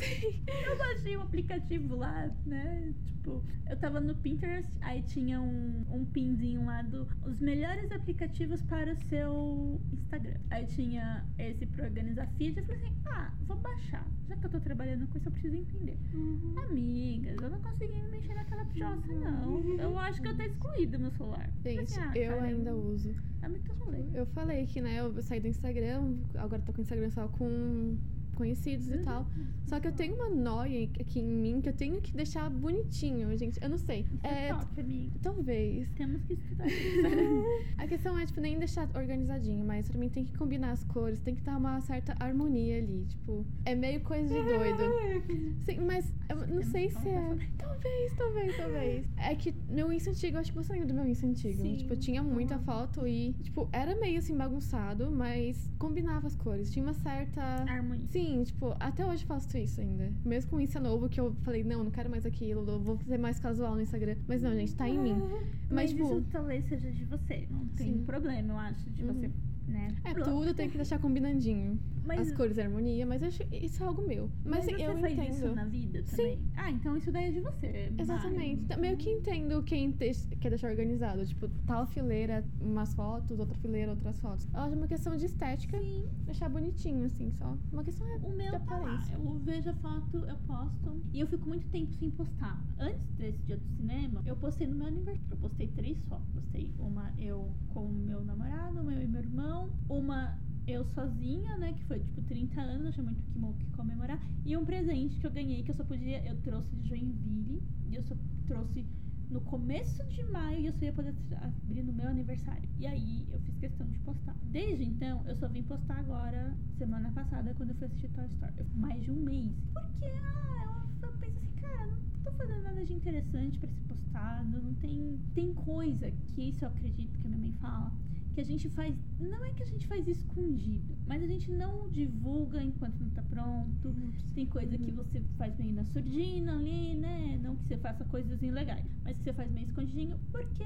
Speaker 1: Eu baixei um aplicativo lá, né? Tipo, eu tava no Pinterest, aí tinha um, um pinzinho lá do os melhores aplicativos para o seu Instagram. Aí tinha esse pra organizar feed. Eu falei assim: ah, vou baixar. Já que eu tô trabalhando com isso, eu preciso entender.
Speaker 3: Uhum.
Speaker 1: Amigas, eu não consegui mexer naquela pijoça, não. Eu acho que eu tô excluído meu celular. Falei
Speaker 2: Gente,
Speaker 1: assim, ah,
Speaker 2: eu
Speaker 1: cara,
Speaker 2: ainda uso.
Speaker 1: É muito rolê.
Speaker 2: Eu falei que, né, eu saí do Instagram, agora tô com o Instagram só com conhecidos e
Speaker 1: Uhum.
Speaker 2: tal. Só que eu tenho uma noia aqui em mim que eu tenho que deixar bonitinho, gente. Eu não sei.
Speaker 1: É
Speaker 2: É,
Speaker 1: top, amiga.
Speaker 2: talvez.
Speaker 1: Temos que estudar isso.
Speaker 2: A questão é, tipo, nem deixar organizadinho, mas pra mim tem que combinar as cores, tem que estar uma certa harmonia ali, tipo, é meio coisa de doido. Sim, mas eu não sei se é. Talvez, talvez, talvez. É que meu Insta antigo, acho que você lembra do meu Insta antigo.
Speaker 3: Sim.
Speaker 2: Tipo, eu tinha muita
Speaker 3: Uhum.
Speaker 2: foto e, tipo, era meio assim bagunçado, mas combinava as cores. Tinha uma certa.
Speaker 1: Harmonia.
Speaker 2: Sim, tipo, até hoje faço isso ainda. Mesmo com o Insta novo, que eu falei, não, não quero mais aquilo, vou ser mais casual no Instagram. Mas não, gente, tá em mim.
Speaker 1: Mas,
Speaker 2: Mas, tipo,
Speaker 1: isso talvez seja de você. Não tem
Speaker 2: Sim.
Speaker 1: problema, eu acho, de
Speaker 2: Uhum.
Speaker 1: você, né?
Speaker 2: é,
Speaker 1: Pro-
Speaker 2: tudo tem que deixar combinandinho.
Speaker 1: Mas,
Speaker 2: As cores e a harmonia, mas acho isso é algo meu. Mas,
Speaker 1: mas você
Speaker 2: eu
Speaker 1: faz
Speaker 2: entendo.
Speaker 1: isso na vida
Speaker 2: Sim.
Speaker 1: também? Ah, então isso daí é de você.
Speaker 2: Exatamente. Tá- Meio que entendo quem te- quer deixar organizado. Tipo, tal fileira, umas fotos, outra fileira, outras fotos. Eu acho uma questão de estética,
Speaker 1: Sim.
Speaker 2: deixar bonitinho, assim, só. Uma questão é.
Speaker 1: O meu tá lá. Eu vejo a foto, eu posto. E eu fico muito tempo sem postar. Antes desse dia do cinema, eu postei no meu aniversário. Eu postei três fotos. Postei uma eu com o meu namorado, uma eu e meu irmão. Uma eu sozinha, né? Que foi tipo 30 anos, tinha muito que, que comemorar. E um presente que eu ganhei que eu só podia. Eu trouxe de Joinville. E eu só trouxe no começo de maio e eu só ia poder abrir no meu aniversário. E aí eu fiz questão de postar. Desde então, eu só vim postar agora, semana passada, quando eu fui assistir Toy Story. Mais de um mês. Porque, ah, eu, eu penso assim, cara, não tô fazendo nada de interessante pra ser postado. Não tem. Tem coisa que isso eu acredito que a minha mãe fala. Que a gente faz. Não é que a gente faz escondido, mas a gente não divulga enquanto não tá pronto. Tem coisa que você faz meio na surdina ali, né? Não que você faça coisas ilegais, mas que você faz meio escondidinho porque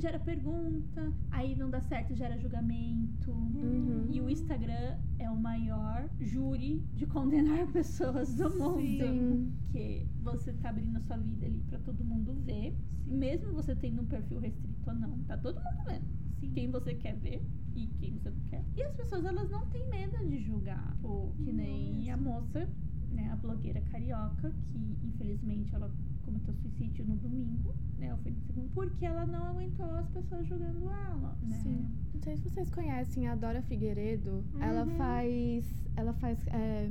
Speaker 1: gera pergunta, aí não dá certo, gera julgamento.
Speaker 2: Uhum.
Speaker 1: E o Instagram é o maior júri de condenar pessoas do mundo.
Speaker 2: Sim.
Speaker 1: Porque você tá abrindo a sua vida ali pra todo mundo ver. Mesmo você tendo um perfil restrito ou não, tá todo mundo vendo.
Speaker 3: Sim.
Speaker 1: Quem você quer ver e quem você não quer. E as pessoas, elas não têm medo de julgar. Pô, que nem a moça, né, a blogueira carioca, que infelizmente ela cometeu suicídio no domingo, né, ou foi no segundo, porque ela não aguentou as pessoas julgando ela, né.
Speaker 2: Sim. Não sei se vocês conhecem a Dora Figueiredo. Ela
Speaker 3: Uhum.
Speaker 2: faz. Ela faz. é,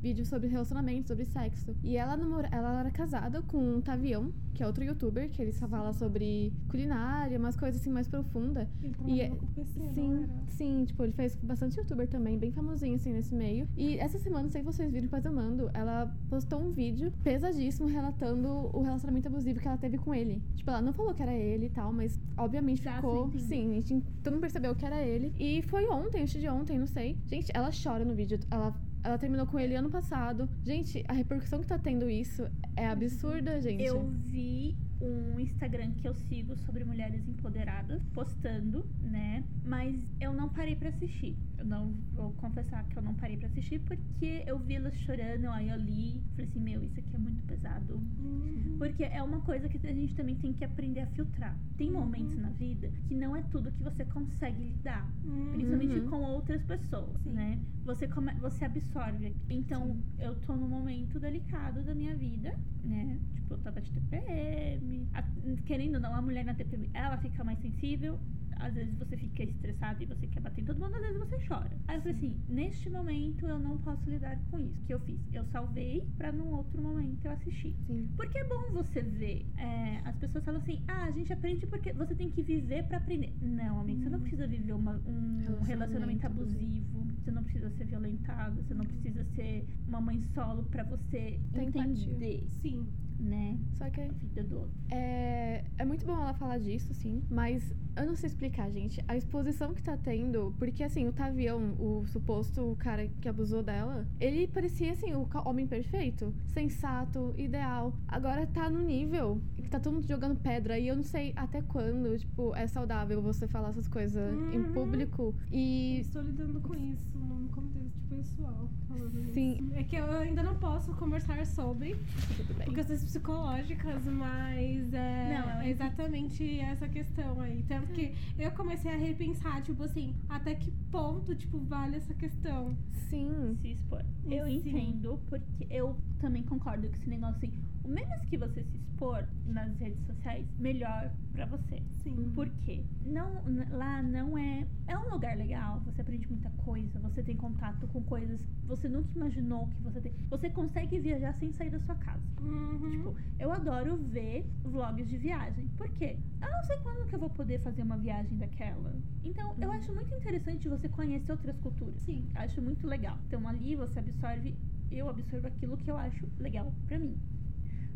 Speaker 2: vídeos sobre relacionamento, sobre sexo. E ela, namora, ela era casada com um Tavião, que é outro youtuber, que ele só fala sobre culinária, umas coisas assim mais profundas.
Speaker 3: Ele
Speaker 2: E é-
Speaker 3: com PC,
Speaker 2: Sim, sim, tipo, ele fez bastante youtuber também, bem famosinho assim nesse meio. E essa semana, não sei se vocês viram, mas eu mando, ela postou um vídeo pesadíssimo relatando o relacionamento abusivo que ela teve com ele. Tipo, ela não falou que era ele e tal, mas obviamente
Speaker 1: Dá
Speaker 2: ficou. Sim, a gente, todo mundo percebeu que era ele. E foi ontem, antes de ontem, não sei. Gente, ela chora no vídeo. Ela. Ela terminou com ele ano passado. Gente, a repercussão que tá tendo isso é absurda, gente.
Speaker 1: Eu vi um Instagram que eu sigo sobre mulheres empoderadas, postando, né? Mas eu não parei pra assistir. Eu não vou confessar que eu não parei pra assistir porque eu vi elas chorando, aí eu li, falei assim, meu, isso aqui é muito pesado.
Speaker 3: Uhum.
Speaker 1: Porque é uma coisa que a gente também tem que aprender a filtrar. Tem momentos na vida que não é tudo que você consegue lidar.
Speaker 3: Uhum.
Speaker 1: Principalmente
Speaker 2: Uhum.
Speaker 1: com outras pessoas,
Speaker 3: Sim.
Speaker 1: né? Você, come, você absorve. Então,
Speaker 2: Sim.
Speaker 1: eu tô num momento delicado da minha vida, né? Tipo, eu tava de TPM. A- querendo ou não, a mulher na TPM, ela fica mais sensível. Às vezes você fica estressada e você quer bater em todo mundo, às vezes você chora. Aí eu falei assim, neste momento eu não posso lidar com isso. O que eu fiz? Eu salvei pra num outro momento eu assistir.
Speaker 2: Sim.
Speaker 1: Porque é bom você ver. é, as pessoas falam assim: ah, a gente aprende porque você tem que viver pra aprender. Não, amigo, você não precisa viver uma- um
Speaker 2: Relacionamento
Speaker 1: relacionamento abusivo. Você não precisa ser violentada. Você não precisa ser uma mãe solo pra você
Speaker 2: Tem empatia.
Speaker 1: entender,
Speaker 3: Sim.
Speaker 1: Né?
Speaker 2: Só que
Speaker 1: A vida do outro.
Speaker 2: é, é muito bom ela falar disso, sim. Mas eu não sei explicar, gente. A exposição que tá tendo. Porque, assim, o Tavião, o suposto cara que abusou dela, ele parecia, assim, o homem perfeito. Sensato, ideal. Agora tá no nível que tá todo mundo jogando pedra. E eu não sei até quando, tipo, é saudável você falar essas coisas em
Speaker 3: Uhum.
Speaker 2: público. E.
Speaker 3: Estou lidando com isso num contexto pessoal. Falando
Speaker 2: Sim.
Speaker 3: Isso. É que eu ainda não posso conversar sobre,
Speaker 2: Tudo bem.
Speaker 3: por questões psicológicas, mas é,
Speaker 1: Não,
Speaker 3: é exatamente essa questão aí. Tanto que eu comecei a repensar, tipo assim, até que ponto, tipo, vale essa questão.
Speaker 2: Sim.
Speaker 1: Se expor. Eu
Speaker 3: Sim.
Speaker 1: entendo, porque eu também concordo com esse negócio assim. O menos que você se expor nas redes sociais, melhor pra você.
Speaker 3: Sim.
Speaker 1: Por quê? Não, lá não é. É um lugar legal, você aprende muita coisa, você tem contato com coisas que você nunca imaginou que você tem. Você consegue viajar sem sair da sua casa.
Speaker 3: Uhum.
Speaker 1: Tipo, eu adoro ver vlogs de viagem. Por quê? Eu não sei quando que eu vou poder fazer uma viagem daquela. Então, eu acho muito interessante você conhecer outras culturas.
Speaker 3: Sim.
Speaker 1: Acho muito legal. Então, ali você absorve, eu absorvo aquilo que eu acho legal pra mim.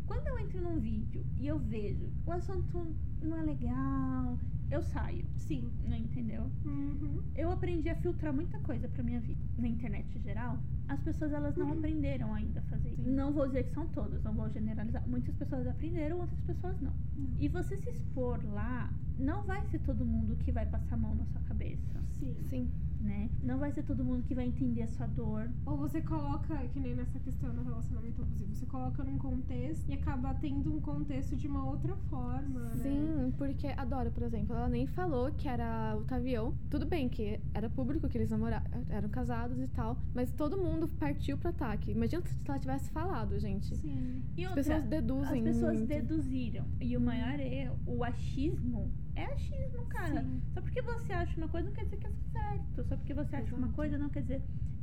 Speaker 1: Quando eu entro num vídeo e eu vejo o assunto não é legal, eu saio.
Speaker 3: Sim.
Speaker 1: Não entendeu?
Speaker 3: Uhum.
Speaker 1: Eu aprendi a filtrar muita coisa pra minha vida. Na internet em geral, as pessoas elas não aprenderam ainda a fazer isso. Não vou dizer que são todas, não vou generalizar. Muitas pessoas aprenderam, outras pessoas não. E você se expor lá, não vai ser todo mundo que vai passar a mão na sua cabeça,
Speaker 3: Sim.
Speaker 2: Sim.
Speaker 1: Né? Não vai ser todo mundo que vai entender a sua dor.
Speaker 3: Ou você coloca, que nem nessa questão do relacionamento abusivo, você coloca num contexto e acaba tendo um contexto de uma outra forma, né?
Speaker 2: Sim, porque a Dora, por exemplo, ela nem falou que era o Tavião. Tudo bem que era público que eles namoraram, eram casados e tal, mas todo mundo partiu pro ataque. Imagina se ela tivesse falado, gente.
Speaker 3: Sim.
Speaker 1: E
Speaker 2: As
Speaker 1: outra,
Speaker 2: pessoas deduzem
Speaker 1: as pessoas
Speaker 2: muito.
Speaker 1: deduziram. E o maior erro, o achismo, é achismo, cara.
Speaker 3: Sim.
Speaker 1: Só porque você acha uma coisa não quer dizer que é certo. Só porque você acha uma coisa não quer dizer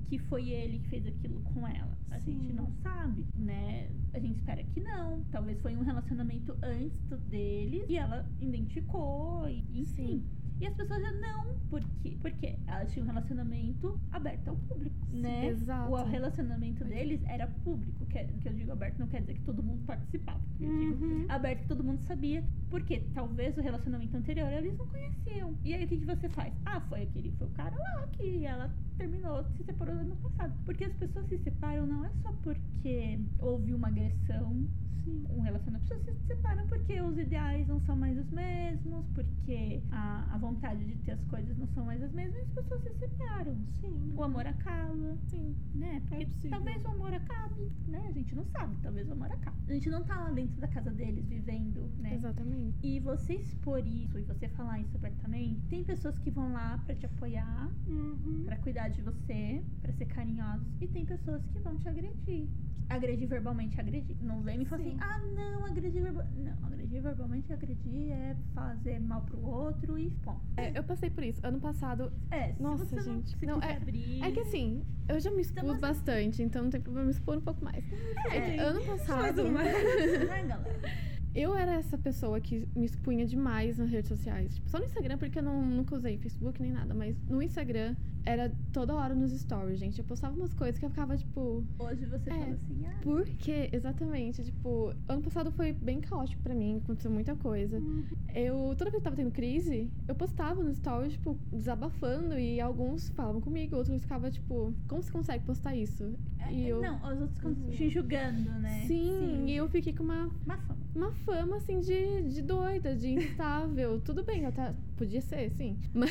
Speaker 1: que foi ele que fez aquilo com ela. A
Speaker 3: Sim.
Speaker 1: gente não sabe, né? A gente espera que não. Talvez foi um relacionamento antes do deles e ela identificou, e, enfim.
Speaker 2: Sim.
Speaker 1: E as pessoas já não, por quê? Porque ela tinha um relacionamento aberto ao público, né?
Speaker 2: exato.
Speaker 1: O relacionamento deles era público, que, que eu digo aberto não quer dizer que todo mundo participava. Eu digo
Speaker 3: Uhum.
Speaker 1: aberto que todo mundo sabia, porque talvez o relacionamento anterior eles não conheciam. E aí o que, que você faz? Ah, foi aquele, foi o cara lá que ela terminou, se separou no ano passado. Porque as pessoas se separam não é só porque houve uma agressão,
Speaker 3: Sim.
Speaker 1: um relacionamento. As pessoas se separam porque os ideais não são mais os mesmos, porque a, a vontade de ter as coisas não são mais as mesmas, e as pessoas se separam.
Speaker 3: Sim.
Speaker 1: O amor acaba,
Speaker 2: Sim.
Speaker 1: né? Porque
Speaker 3: possível.
Speaker 1: talvez o amor acabe, né? A gente não sabe, talvez o amor acabe. A gente não tá lá dentro da casa deles vivendo, né?
Speaker 2: Exatamente.
Speaker 1: E você expor isso e você falar isso abertamente, tem pessoas que vão lá pra te apoiar,
Speaker 3: Uhum.
Speaker 1: pra cuidar de você, pra ser carinhosos, e tem pessoas que vão te agredir. Agredir verbalmente, agredir. Não vem me falar assim,
Speaker 3: Sim.
Speaker 1: ah, não, agredir verbalmente. Não, agredir verbalmente, agredir é fazer mal pro outro e bom.
Speaker 2: É, eu passei por isso. Ano passado.
Speaker 1: É, se
Speaker 2: Nossa,
Speaker 1: você não,
Speaker 2: gente. Não,
Speaker 1: quiser
Speaker 2: é-
Speaker 1: abrir.
Speaker 2: É que assim, eu já me expus
Speaker 1: Então, assim-
Speaker 2: bastante, então não tem problema me expor um pouco mais. É que ano passado.
Speaker 3: Mais uma.
Speaker 1: Né, galera?
Speaker 2: Eu era essa pessoa que me expunha demais nas redes sociais. Tipo, só no Instagram, porque eu não, nunca usei Facebook nem nada. Mas no Instagram, era toda hora nos stories, gente. Eu postava umas coisas que eu ficava, tipo...
Speaker 1: Hoje você
Speaker 2: É.
Speaker 1: fala assim, ah,
Speaker 2: Por quê? Exatamente. Tipo, ano passado foi bem caótico pra mim. Aconteceu muita coisa.
Speaker 3: Uhum.
Speaker 2: Eu, toda vez que tava tendo crise, eu postava nos stories, tipo, desabafando. E alguns falavam comigo, outros ficavam, tipo... Como você consegue postar isso?
Speaker 1: é,
Speaker 2: E eu...
Speaker 1: não, os outros
Speaker 2: Uhum.
Speaker 1: te julgando, né?
Speaker 2: Sim, e eu fiquei com uma
Speaker 1: Má fama.
Speaker 2: uma fama, assim, de, de doida, de instável. Tudo bem, eu tá, podia ser, sim. Mas,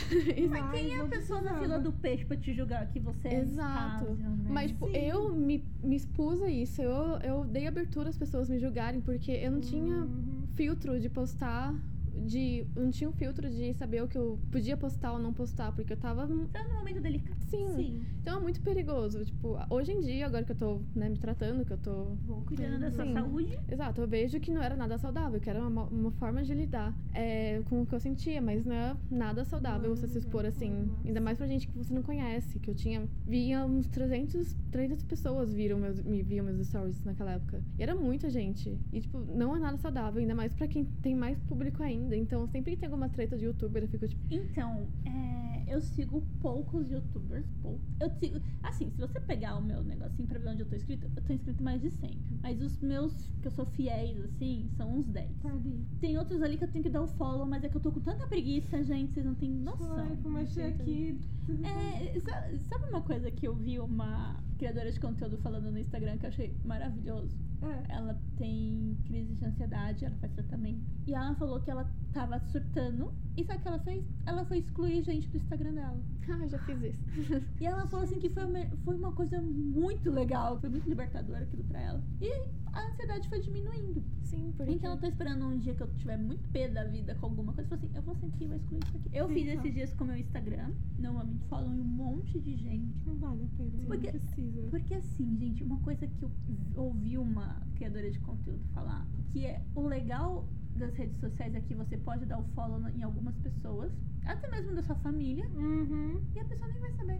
Speaker 1: Mas quem é a pessoa na
Speaker 3: precisava.
Speaker 1: fila do peixe pra te julgar que você é
Speaker 2: Exato.
Speaker 1: instável, né?
Speaker 2: mas tipo,
Speaker 3: Sim.
Speaker 2: eu me, me expus a isso. Eu, eu dei abertura às pessoas me julgarem, porque eu não tinha
Speaker 3: Uhum.
Speaker 2: filtro de postar. De, não tinha um filtro de saber o que eu podia postar ou não postar, porque eu tava.
Speaker 1: Tá num momento delicado.
Speaker 2: Sim.
Speaker 3: Sim.
Speaker 2: Então é muito perigoso. Tipo, hoje em dia, agora que eu tô né, me tratando, que eu tô
Speaker 3: Vou
Speaker 1: Cuidando da sua saúde.
Speaker 2: Exato, eu vejo que não era nada saudável, que era uma, uma forma de lidar é, com o que eu sentia, mas não é nada saudável
Speaker 3: Não,
Speaker 2: você se expor
Speaker 3: não,
Speaker 2: assim. Ainda mais pra gente que você não conhece, que eu tinha. Via uns 300, 300 pessoas viram meus, me viam meus stories naquela época. E era muita gente. E, tipo, não é nada saudável, ainda mais pra quem tem mais público ainda. Então, sempre que tem alguma treta de youtuber, eu fico tipo.
Speaker 1: Então, é, eu sigo poucos youtubers. pou- Eu sigo. Assim, se você pegar o meu negocinho pra ver onde eu tô inscrito, eu tô inscrito mais de 100. Mas os meus, que eu sou fiéis, assim, são uns 10.
Speaker 3: Tá ali.
Speaker 1: Tem outros ali que eu tenho que dar o follow, mas é que eu tô com tanta preguiça, gente, vocês não têm noção.
Speaker 3: Ai, achei aqui.
Speaker 1: É, sa- sabe uma coisa que eu vi uma criadora de conteúdo falando no Instagram que eu achei maravilhoso?
Speaker 3: É.
Speaker 1: Ela tem crise de ansiedade, ela faz tratamento. E ela falou que ela tava surtando. E sabe o que ela fez? Ela foi excluir gente do Instagram dela.
Speaker 2: Ah, já fiz isso.
Speaker 1: E ela falou assim que foi uma, foi uma coisa muito legal, foi muito libertadora aquilo pra ela. E a ansiedade foi diminuindo.
Speaker 2: Sim, porque.
Speaker 1: Então eu tô esperando um dia que eu tiver muito pé da vida com alguma coisa. Eu falei assim, eu vou sentir e vou excluir isso aqui. Eu
Speaker 3: Sim,
Speaker 1: fiz
Speaker 3: tá.
Speaker 1: esses dias com o meu Instagram. Não me follow em um monte de gente.
Speaker 3: Não vale a pena.
Speaker 1: Porque-
Speaker 3: Não precisa.
Speaker 1: Porque assim, gente, uma coisa que eu ouvi uma criadora de conteúdo falar, que é o legal das redes sociais é que você pode dar o follow em algumas pessoas, até mesmo da sua família,
Speaker 3: Uhum.
Speaker 1: e a pessoa nem vai saber.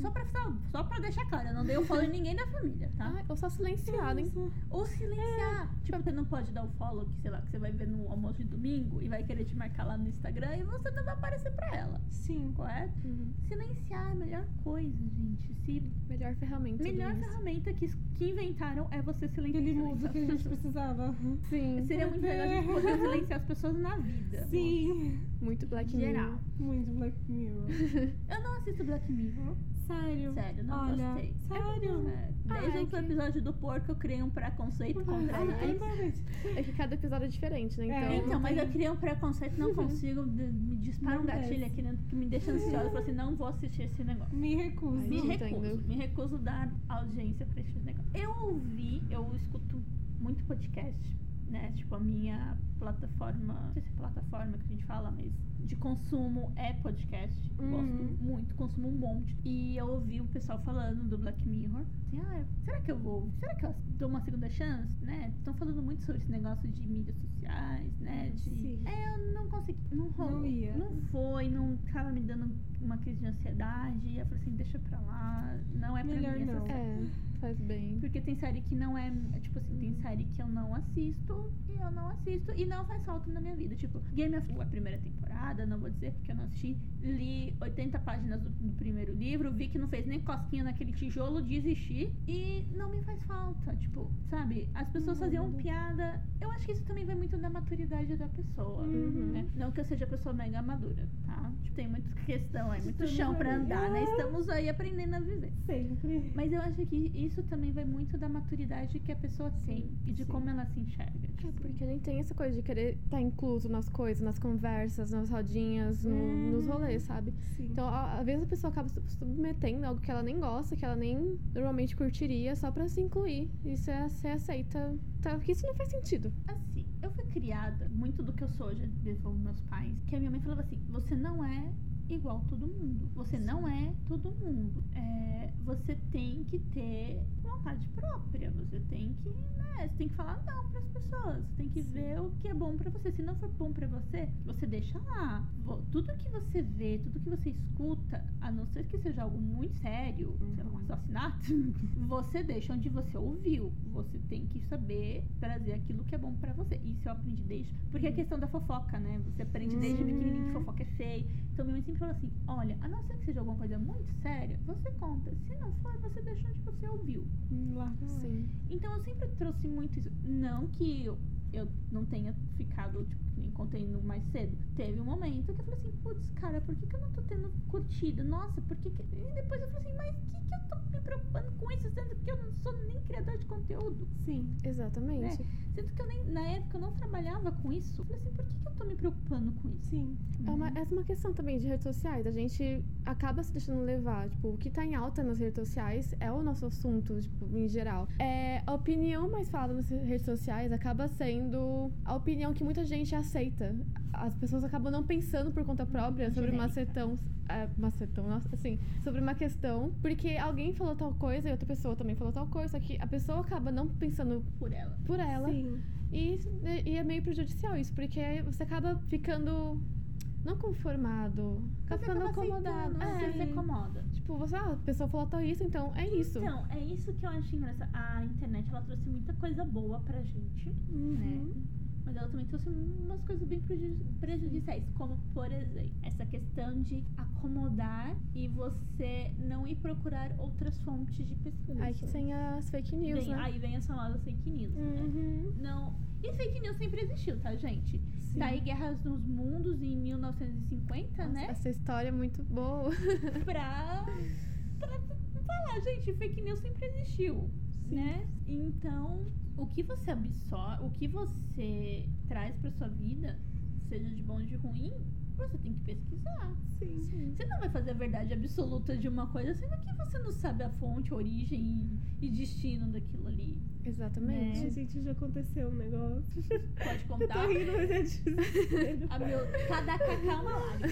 Speaker 1: Só pra, só, só pra deixar claro, eu não dei o follow em ninguém da família, tá?
Speaker 2: Ah, eu só silenciado, hein?
Speaker 1: Ou silenciar.
Speaker 3: É.
Speaker 1: Tipo, você não pode dar o follow que, sei lá, que você vai ver no almoço de domingo e vai querer te marcar lá no Instagram e você não vai aparecer pra ela.
Speaker 3: Sim.
Speaker 1: Correto?
Speaker 2: Uhum.
Speaker 1: Silenciar é a melhor coisa, gente. Se
Speaker 2: Melhor ferramenta.
Speaker 1: melhor ferramenta que, que inventaram é você silenciar.
Speaker 3: Aquele mudo que a gente precisava.
Speaker 2: Sim.
Speaker 1: Seria muito legal a gente poder silenciar as pessoas na vida.
Speaker 3: Sim.
Speaker 2: Muito Black
Speaker 1: Geral.
Speaker 2: Mirror.
Speaker 3: Muito Black Mirror.
Speaker 1: Eu não assisto Black Mirror.
Speaker 3: Sério.
Speaker 1: Sério, não
Speaker 3: Olha,
Speaker 1: gostei.
Speaker 3: sério.
Speaker 1: É, desde
Speaker 2: é
Speaker 1: o
Speaker 2: que-
Speaker 1: episódio do porco eu criei um preconceito contra
Speaker 3: Ah,
Speaker 1: eles.
Speaker 2: É que cada episódio é diferente, né?
Speaker 3: É,
Speaker 2: Então.
Speaker 1: Então, mas
Speaker 3: tem-
Speaker 1: eu criei um preconceito, não consigo, de- me dispara
Speaker 3: Não
Speaker 1: um gatilho aqui dentro que me deixa ansiosa. Eu falo assim, não vou assistir esse negócio.
Speaker 3: Me recuso.
Speaker 2: Ai,
Speaker 1: Me recuso,
Speaker 2: entendo.
Speaker 1: me recuso dar audiência pra esse negócio. Eu ouvi, eu escuto muito podcast, né? Tipo, a minha plataforma, não sei se é plataforma que a gente fala, mas de consumo é podcast.
Speaker 3: Uhum.
Speaker 1: Gosto muito, consumo um monte. E eu ouvi o pessoal falando do Black Mirror. Assim, ah, será que eu vou? Será que eu dou uma segunda chance? Né? Estão falando muito sobre esse negócio de mídias sociais, né? De...
Speaker 3: Sim.
Speaker 1: É, eu não consegui, não rolou.
Speaker 3: Não ia.
Speaker 1: Não foi, não tava me dando uma crise de ansiedade. E eu falei assim, deixa pra lá, não é pra
Speaker 3: Melhor
Speaker 1: mim essa
Speaker 3: não.
Speaker 2: É, faz bem.
Speaker 1: Porque tem série que não é, é, tipo assim, tem série que eu não assisto e eu não assisto e não faz falta na minha vida. Tipo, Game of Thrones, a primeira temporada, não vou dizer porque eu não assisti, li 80 páginas do, do primeiro livro, vi que não fez nem cosquinha naquele tijolo, desisti e não me faz falta. Tipo, sabe? As pessoas
Speaker 3: Uhum.
Speaker 1: faziam piada. Eu acho que isso também vai muito da maturidade da pessoa.
Speaker 2: Uhum.
Speaker 1: né? Não que eu seja pessoa mega madura, tá? Tipo, tem muita questão aí, muito
Speaker 3: Estamos
Speaker 1: chão pra andar, né?
Speaker 3: Ah.
Speaker 1: Estamos aí aprendendo a viver.
Speaker 3: Sempre.
Speaker 1: Mas eu acho que isso também vai muito da maturidade que a pessoa tem e de
Speaker 3: sim.
Speaker 1: como ela se enxerga.
Speaker 2: É,
Speaker 1: tipo.
Speaker 2: porque a gente tem essa coisa de querer estar incluso nas coisas, nas conversas, nas rodinhas, no-
Speaker 3: Hum.
Speaker 2: nos rolês, sabe?
Speaker 3: Sim.
Speaker 2: Então, às vezes a pessoa acaba se submetendo a algo que ela nem gosta, que ela nem normalmente curtiria, só pra se incluir e ser, ser aceita. Tá? Porque isso não faz sentido.
Speaker 1: Assim, eu fui criada, muito do que eu sou hoje, desde os meus pais, que a minha mãe falava assim: você não é igual todo mundo. Você não é todo mundo. É, você tem que ter vontade própria. Você tem que, né? Você tem que falar não pras pessoas. Você tem que ver o que é bom pra você. Se não for bom pra você, você deixa lá. Tudo que você vê, tudo que você escuta, a não ser que seja algo muito sério, sei lá, um assassinato, você deixa onde você ouviu. Você tem que saber trazer aquilo que é bom pra você. Isso eu aprendi desde. Porque a questão da fofoca, né? Você aprende desde
Speaker 3: Uhum.
Speaker 1: pequenininho que fofoca é feio. Então minha mãe sempre falou assim: olha, a não ser que seja alguma coisa muito séria, você conta. Se não for, você deixa onde você ouviu.
Speaker 3: Larga lá.
Speaker 2: Sim.
Speaker 1: Então eu sempre trouxe muito isso. Não que eu eu não tenha ficado, tipo, nem contei mais cedo. Teve um momento que eu falei assim, putz, cara, por que, que eu não tô tendo curtida? Nossa, por que, que. E depois eu falei assim, mas que, que eu tô me preocupando com isso, sendo que eu não sou nem criador de conteúdo?
Speaker 3: Sim.
Speaker 2: Exatamente.
Speaker 1: Sendo que eu nem, na época eu não trabalhava com isso. Eu falei assim, por que, que eu tô me preocupando com isso?
Speaker 3: Sim.
Speaker 2: É uma, essa é uma questão também de redes sociais. A gente acaba se deixando levar. Tipo, o que tá em alta nas redes sociais é o nosso assunto, tipo, em geral. É, a opinião mais falada nas redes sociais acaba sendo a opinião que muita gente aceita. As pessoas acabam não pensando por conta própria sobre uma
Speaker 1: Genérica.
Speaker 2: macetão. É, macetão, nossa, assim, sobre uma questão, porque alguém falou tal coisa e outra pessoa também falou tal coisa, só que a pessoa acaba não pensando
Speaker 1: Por ela.
Speaker 2: por ela.
Speaker 3: Sim.
Speaker 2: E, e é meio prejudicial isso, porque você acaba ficando. Não conformado, acaba ficando acomodado.
Speaker 1: aceitando,
Speaker 2: É,
Speaker 1: Você se acomoda.
Speaker 2: Tipo, você, ah, a pessoa falou tal isso, então é isso.
Speaker 1: Então, é isso que eu acho engraçado. A internet, ela trouxe muita coisa boa pra gente, né? Mas ela também trouxe umas coisas bem preju- prejudiciais, como, por exemplo, essa questão de acomodar e você não ir procurar outras fontes de pesquisa.
Speaker 2: Aí que tem as fake news,
Speaker 1: Vem-
Speaker 2: né?
Speaker 1: Aí vem as famosas fake news, né?
Speaker 3: Uhum.
Speaker 1: Não. E fake news sempre existiu, tá, gente?
Speaker 3: Sim.
Speaker 1: Tá aí Guerras nos Mundos em 1950,
Speaker 2: Nossa,
Speaker 1: né?
Speaker 2: Essa história é muito boa.
Speaker 1: pra, pra falar, gente, fake news sempre existiu, né? Então, o que você absorve, o que você traz pra sua vida, seja de bom ou de ruim, você tem que pesquisar.
Speaker 3: Sim.
Speaker 1: Você não vai fazer a verdade absoluta de uma coisa, sendo que você não sabe a fonte, a origem e, e destino daquilo ali.
Speaker 2: Exatamente.
Speaker 3: Ai, gente, já aconteceu um negócio.
Speaker 1: Pode
Speaker 3: Eu
Speaker 1: contar?
Speaker 3: tô rindo, mas é desespero.
Speaker 1: A meu, cada cacá é uma lágrima.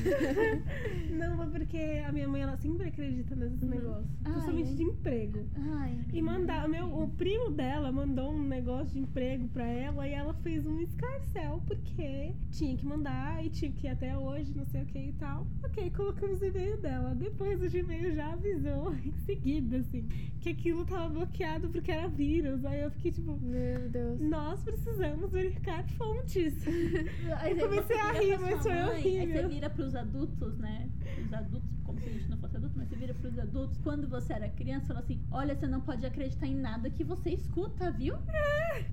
Speaker 3: Não, mas porque a minha mãe, ela sempre acredita nesses
Speaker 2: Uhum.
Speaker 3: negócios.
Speaker 1: Ai.
Speaker 3: Principalmente de emprego.
Speaker 1: Ai,
Speaker 3: E mandar, meu, o primo dela mandou um negócio de emprego pra ela e ela fez um escarcel porque tinha que mandar e tinha que ir até hoje, não sei o que e tal. Ok, colocamos o e-mail dela. Depois o Gmail já avisou em seguida, assim, que aquilo tava bloqueado porque era vírus. Aí eu fiquei tipo,
Speaker 2: Meu Deus.
Speaker 3: nós precisamos verificar fontes.
Speaker 1: Aí
Speaker 3: Eu comecei a rir, mas foi
Speaker 1: mãe, Aí
Speaker 3: horrível.
Speaker 1: você vira pros adultos, né? Os adultos, como se a gente não fosse adulto, mas você vira pros adultos. Quando você era criança, fala assim: olha, você não pode acreditar em nada que você escuta, viu?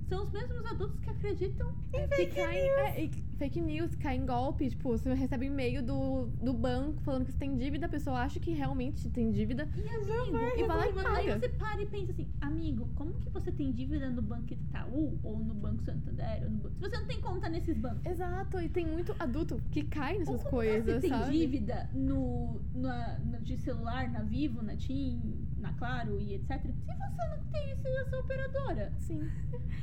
Speaker 1: São os mesmos adultos que acreditam.
Speaker 2: que cai, é, e fake news, cai em golpe. Tipo, você recebe e-mail do, do banco falando que você tem dívida, a pessoa acha que realmente tem dívida.
Speaker 1: E amigo,
Speaker 2: E vai e
Speaker 1: aí
Speaker 2: paga.
Speaker 1: você para e pensa assim, amigo, como que você tem dívida no Banco Itaú ou no Banco Santander? Ou no banco... Se você não tem conta nesses bancos.
Speaker 2: Exato, e tem muito adulto que cai
Speaker 1: Ou
Speaker 2: nessas
Speaker 1: como
Speaker 2: coisas,
Speaker 1: você tem
Speaker 2: sabe?
Speaker 1: dívida no, na, no- de celular, na Vivo, na TIM, na Claro e etc. Se você não tem isso essa operadora.
Speaker 2: Sim.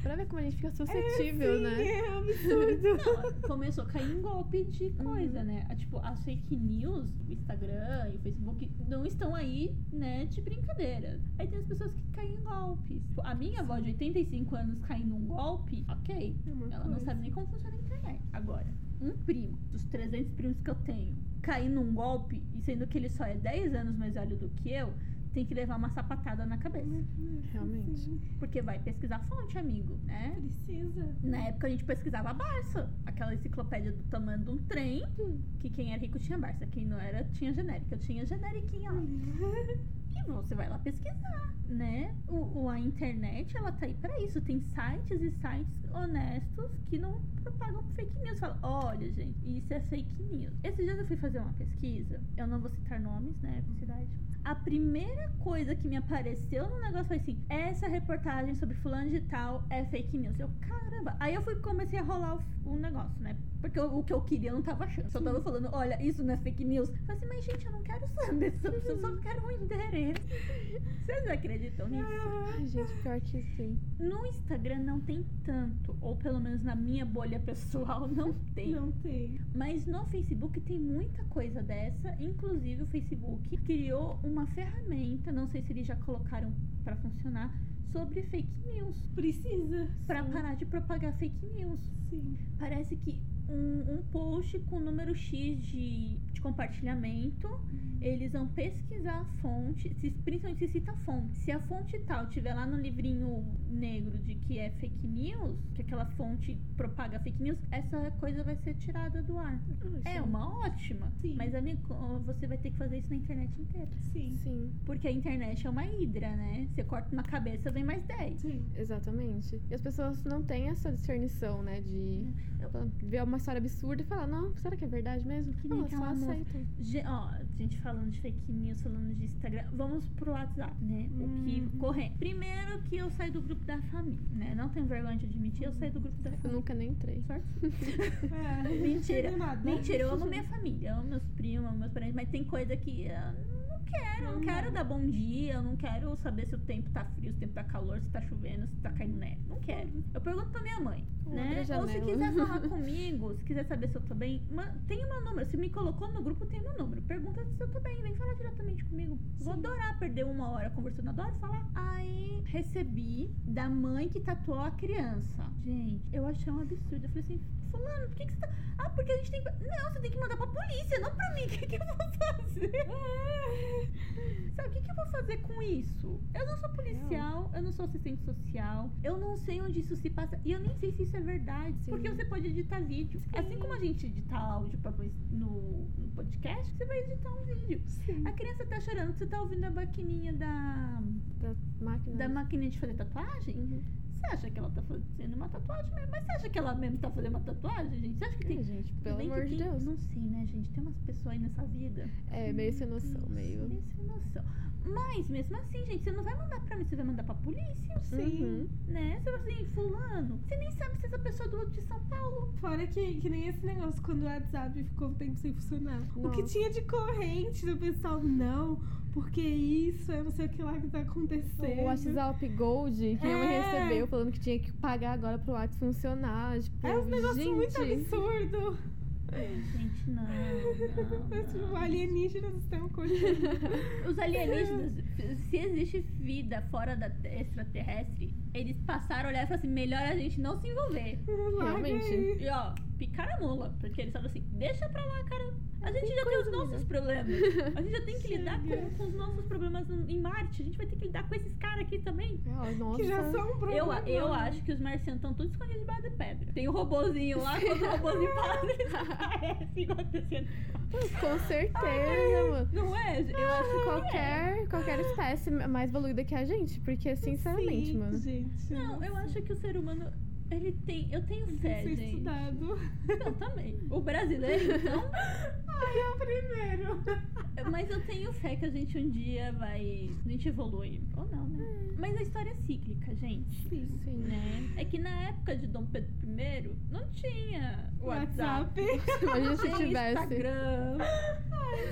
Speaker 2: Pra ver como a gente fica
Speaker 3: É,
Speaker 2: suscetível,
Speaker 3: sim,
Speaker 2: né?
Speaker 3: É absurdo.
Speaker 1: Não, começou a cair em golpe de coisa, né? Ah, Tipo, as fake news, o Instagram e o Facebook não estão aí, né, de brincadeira. Aí tem as pessoas que caem em golpes. Tipo, A minha avó de 85 anos cair num golpe, ok.
Speaker 3: É
Speaker 1: Ela não sabe nem como funciona a internet. Agora, um primo, dos 300 primos que eu tenho, cair num golpe, e sendo que ele só é 10 anos mais velho do que eu, tem que levar uma sapatada na cabeça.
Speaker 2: Realmente.
Speaker 1: Porque vai pesquisar fonte, amigo, né?
Speaker 3: Precisa.
Speaker 1: Na época a gente pesquisava Barça, aquela enciclopédia do tamanho de um trem, que quem era rico tinha Barça, quem não era tinha genérica. Eu tinha generiquinha lá. E você vai lá pesquisar, né? O, o- a internet, ela tá aí pra isso. Tem sites e sites honestos que não propagam fake news. Fala, olha, gente, isso é fake news. Esses dias eu fui fazer uma pesquisa, eu não vou citar nomes, né, cidade. A primeira coisa que me apareceu no negócio foi assim: essa reportagem sobre fulano de tal é fake news. Eu, caramba. Aí eu fui comecei a rolar o, o negócio, né? Porque o, o que eu queria eu não tava achando. Só tava falando, olha, isso não é fake news. Eu falei assim, mas gente, eu não quero saber. Só, eu só quero um endereço. Vocês acreditam nisso?
Speaker 2: Ai, gente, pior que sim.
Speaker 1: No Instagram não tem tanto. Ou pelo menos na minha bolha pessoal não tem.
Speaker 3: Não tem.
Speaker 1: Mas no Facebook tem muita coisa dessa. Inclusive o Facebook criou uma ferramenta, não sei se eles já colocaram pra funcionar, sobre fake news.
Speaker 3: Precisa.
Speaker 1: Pra
Speaker 3: Sim.
Speaker 1: parar de propagar fake news.
Speaker 3: Sim.
Speaker 1: Parece que um, um post com número X de, de compartilhamento. Eles vão pesquisar a fonte, se, principalmente se cita a fonte. Se a fonte tal tiver lá no livrinho negro de que é fake news, que aquela fonte propaga fake news, essa coisa vai ser tirada do ar. É uma ótima.
Speaker 3: Sim.
Speaker 1: Mas amigo, você vai ter que fazer isso na internet inteira.
Speaker 3: Sim.
Speaker 2: Sim,
Speaker 1: Porque a internet é uma hidra, né? Você corta uma cabeça, vem mais 10.
Speaker 3: Sim.
Speaker 2: exatamente. E as pessoas não têm essa discernição, né? De ver uma história absurda e falar, não, será que é verdade mesmo?
Speaker 1: Que nem aquela moça. Ge- ó, gente falando de fake news, falando de Instagram. Vamos pro WhatsApp, né? O que
Speaker 3: Hum.
Speaker 1: correndo. Primeiro que eu saí do grupo da família, né? Não tenho vergonha de admitir, eu saí do grupo da
Speaker 2: Eu
Speaker 1: família.
Speaker 2: nunca nem entrei.
Speaker 1: Sorte.
Speaker 3: É,
Speaker 1: Mentira.
Speaker 3: nada.
Speaker 1: Mentira, eu amo minha família, eu amo meus primos, amo meus parentes, mas tem coisa que eu quero, eu não quero dar bom dia, eu não quero saber se o tempo tá frio, se o tempo tá calor, se tá chovendo, se tá caindo neve. Não quero. Eu pergunto pra minha mãe, né? Ou se quiser falar comigo, se quiser saber se eu tô bem, tem o meu número. Se me colocou no grupo, tem o meu número. Pergunta se eu tô bem, vem falar diretamente comigo. Vou
Speaker 3: Sim.
Speaker 1: adorar perder uma hora conversando, adoro falar. Aí recebi da mãe que tatuou a criança. Gente, eu achei um absurdo. Eu falei assim, fulano, por que, que você tá. Ah, porque a gente tem que. Não, você tem que mandar pra polícia, não pra mim. O que, que eu vou fazer? Sabe, o que, que eu vou fazer com isso? Eu não sou policial, eu não sou assistente social, eu não sei onde isso se passa. E eu nem sei se isso é verdade.
Speaker 2: Sim.
Speaker 1: Porque você pode editar vídeo. Assim como a gente edita áudio pra no, no podcast, você vai editar um vídeo.
Speaker 3: Sim.
Speaker 1: A criança tá chorando, você tá ouvindo a maquininha da,
Speaker 2: Da máquina.
Speaker 1: da maquininha de fazer tatuagem?
Speaker 2: Uhum.
Speaker 1: Você acha que ela tá fazendo uma tatuagem mesmo? Mas você acha que ela mesmo tá fazendo uma tatuagem, gente? Você acha que tem.
Speaker 2: Ai, gente, pelo amor de
Speaker 1: tem-
Speaker 2: Deus.
Speaker 1: Não sei, né, gente? Tem umas pessoas aí nessa vida.
Speaker 2: É, meio sem noção, meio.
Speaker 1: Meio sem noção. Mas mesmo assim, gente, você não vai mandar pra mim, você vai mandar pra polícia.
Speaker 3: Sim.
Speaker 2: Uhum.
Speaker 1: Né? Você vai assim, fulano. Você nem sabe se essa pessoa é do outro de São Paulo.
Speaker 3: Fora que, que nem esse negócio quando o WhatsApp ficou um tempo sem funcionar. O que
Speaker 2: Nossa.
Speaker 3: tinha de corrente do pessoal, não, porque isso, eu não sei o que lá que tá acontecendo.
Speaker 2: O WhatsApp Gold, que
Speaker 3: É.
Speaker 2: recebeu, falando que tinha que pagar agora pro WhatsApp funcionar. Tipo,
Speaker 3: É um negócio
Speaker 2: gente,
Speaker 3: muito absurdo.
Speaker 1: Gente, não. não,
Speaker 3: Mas, tipo, alienígenas estão continuando.
Speaker 1: Os alienígenas, se existe vida fora da te- extraterrestre, eles passaram a olhar e falaram assim: melhor a gente não se envolver.
Speaker 2: Realmente.
Speaker 1: E ó, picaram a mula. Porque eles falaram assim: deixa pra lá, cara. A gente já tem os nossos problemas. A gente já tem que lidar com, com os nossos problemas em Marte. A gente vai ter que lidar com esses caras aqui também.
Speaker 2: Ah, Nossa.
Speaker 3: Que já são um
Speaker 1: Eu,
Speaker 3: problema.
Speaker 1: eu acho que os marcianos estão todos escondidos debaixo de pedra. Tem o robozinho lá, quando o robozinho passa, eles aparecem acontecendo.
Speaker 2: Com certeza, mano.
Speaker 1: Não é?
Speaker 2: Eu acho que qualquer, qualquer espécie é mais evoluída que a gente, porque, sinceramente,
Speaker 3: Sim,
Speaker 2: mano.
Speaker 3: Gente,
Speaker 1: Não, eu acho que o ser humano, ele tem. Eu tenho fé,
Speaker 3: ser
Speaker 1: gente.
Speaker 3: estudado.
Speaker 1: Eu também. O brasileiro, então.
Speaker 3: Ai, é o primeiro.
Speaker 1: Mas eu tenho fé que a gente um dia vai. A gente evolui. Ou não, né? Mas a história é cíclica, gente.
Speaker 3: Sim.
Speaker 2: Sim.
Speaker 1: Né? É que na época de Dom Pedro I não tinha WhatsApp.
Speaker 2: Imagina se
Speaker 1: Tinha
Speaker 2: tivesse.
Speaker 1: Instagram.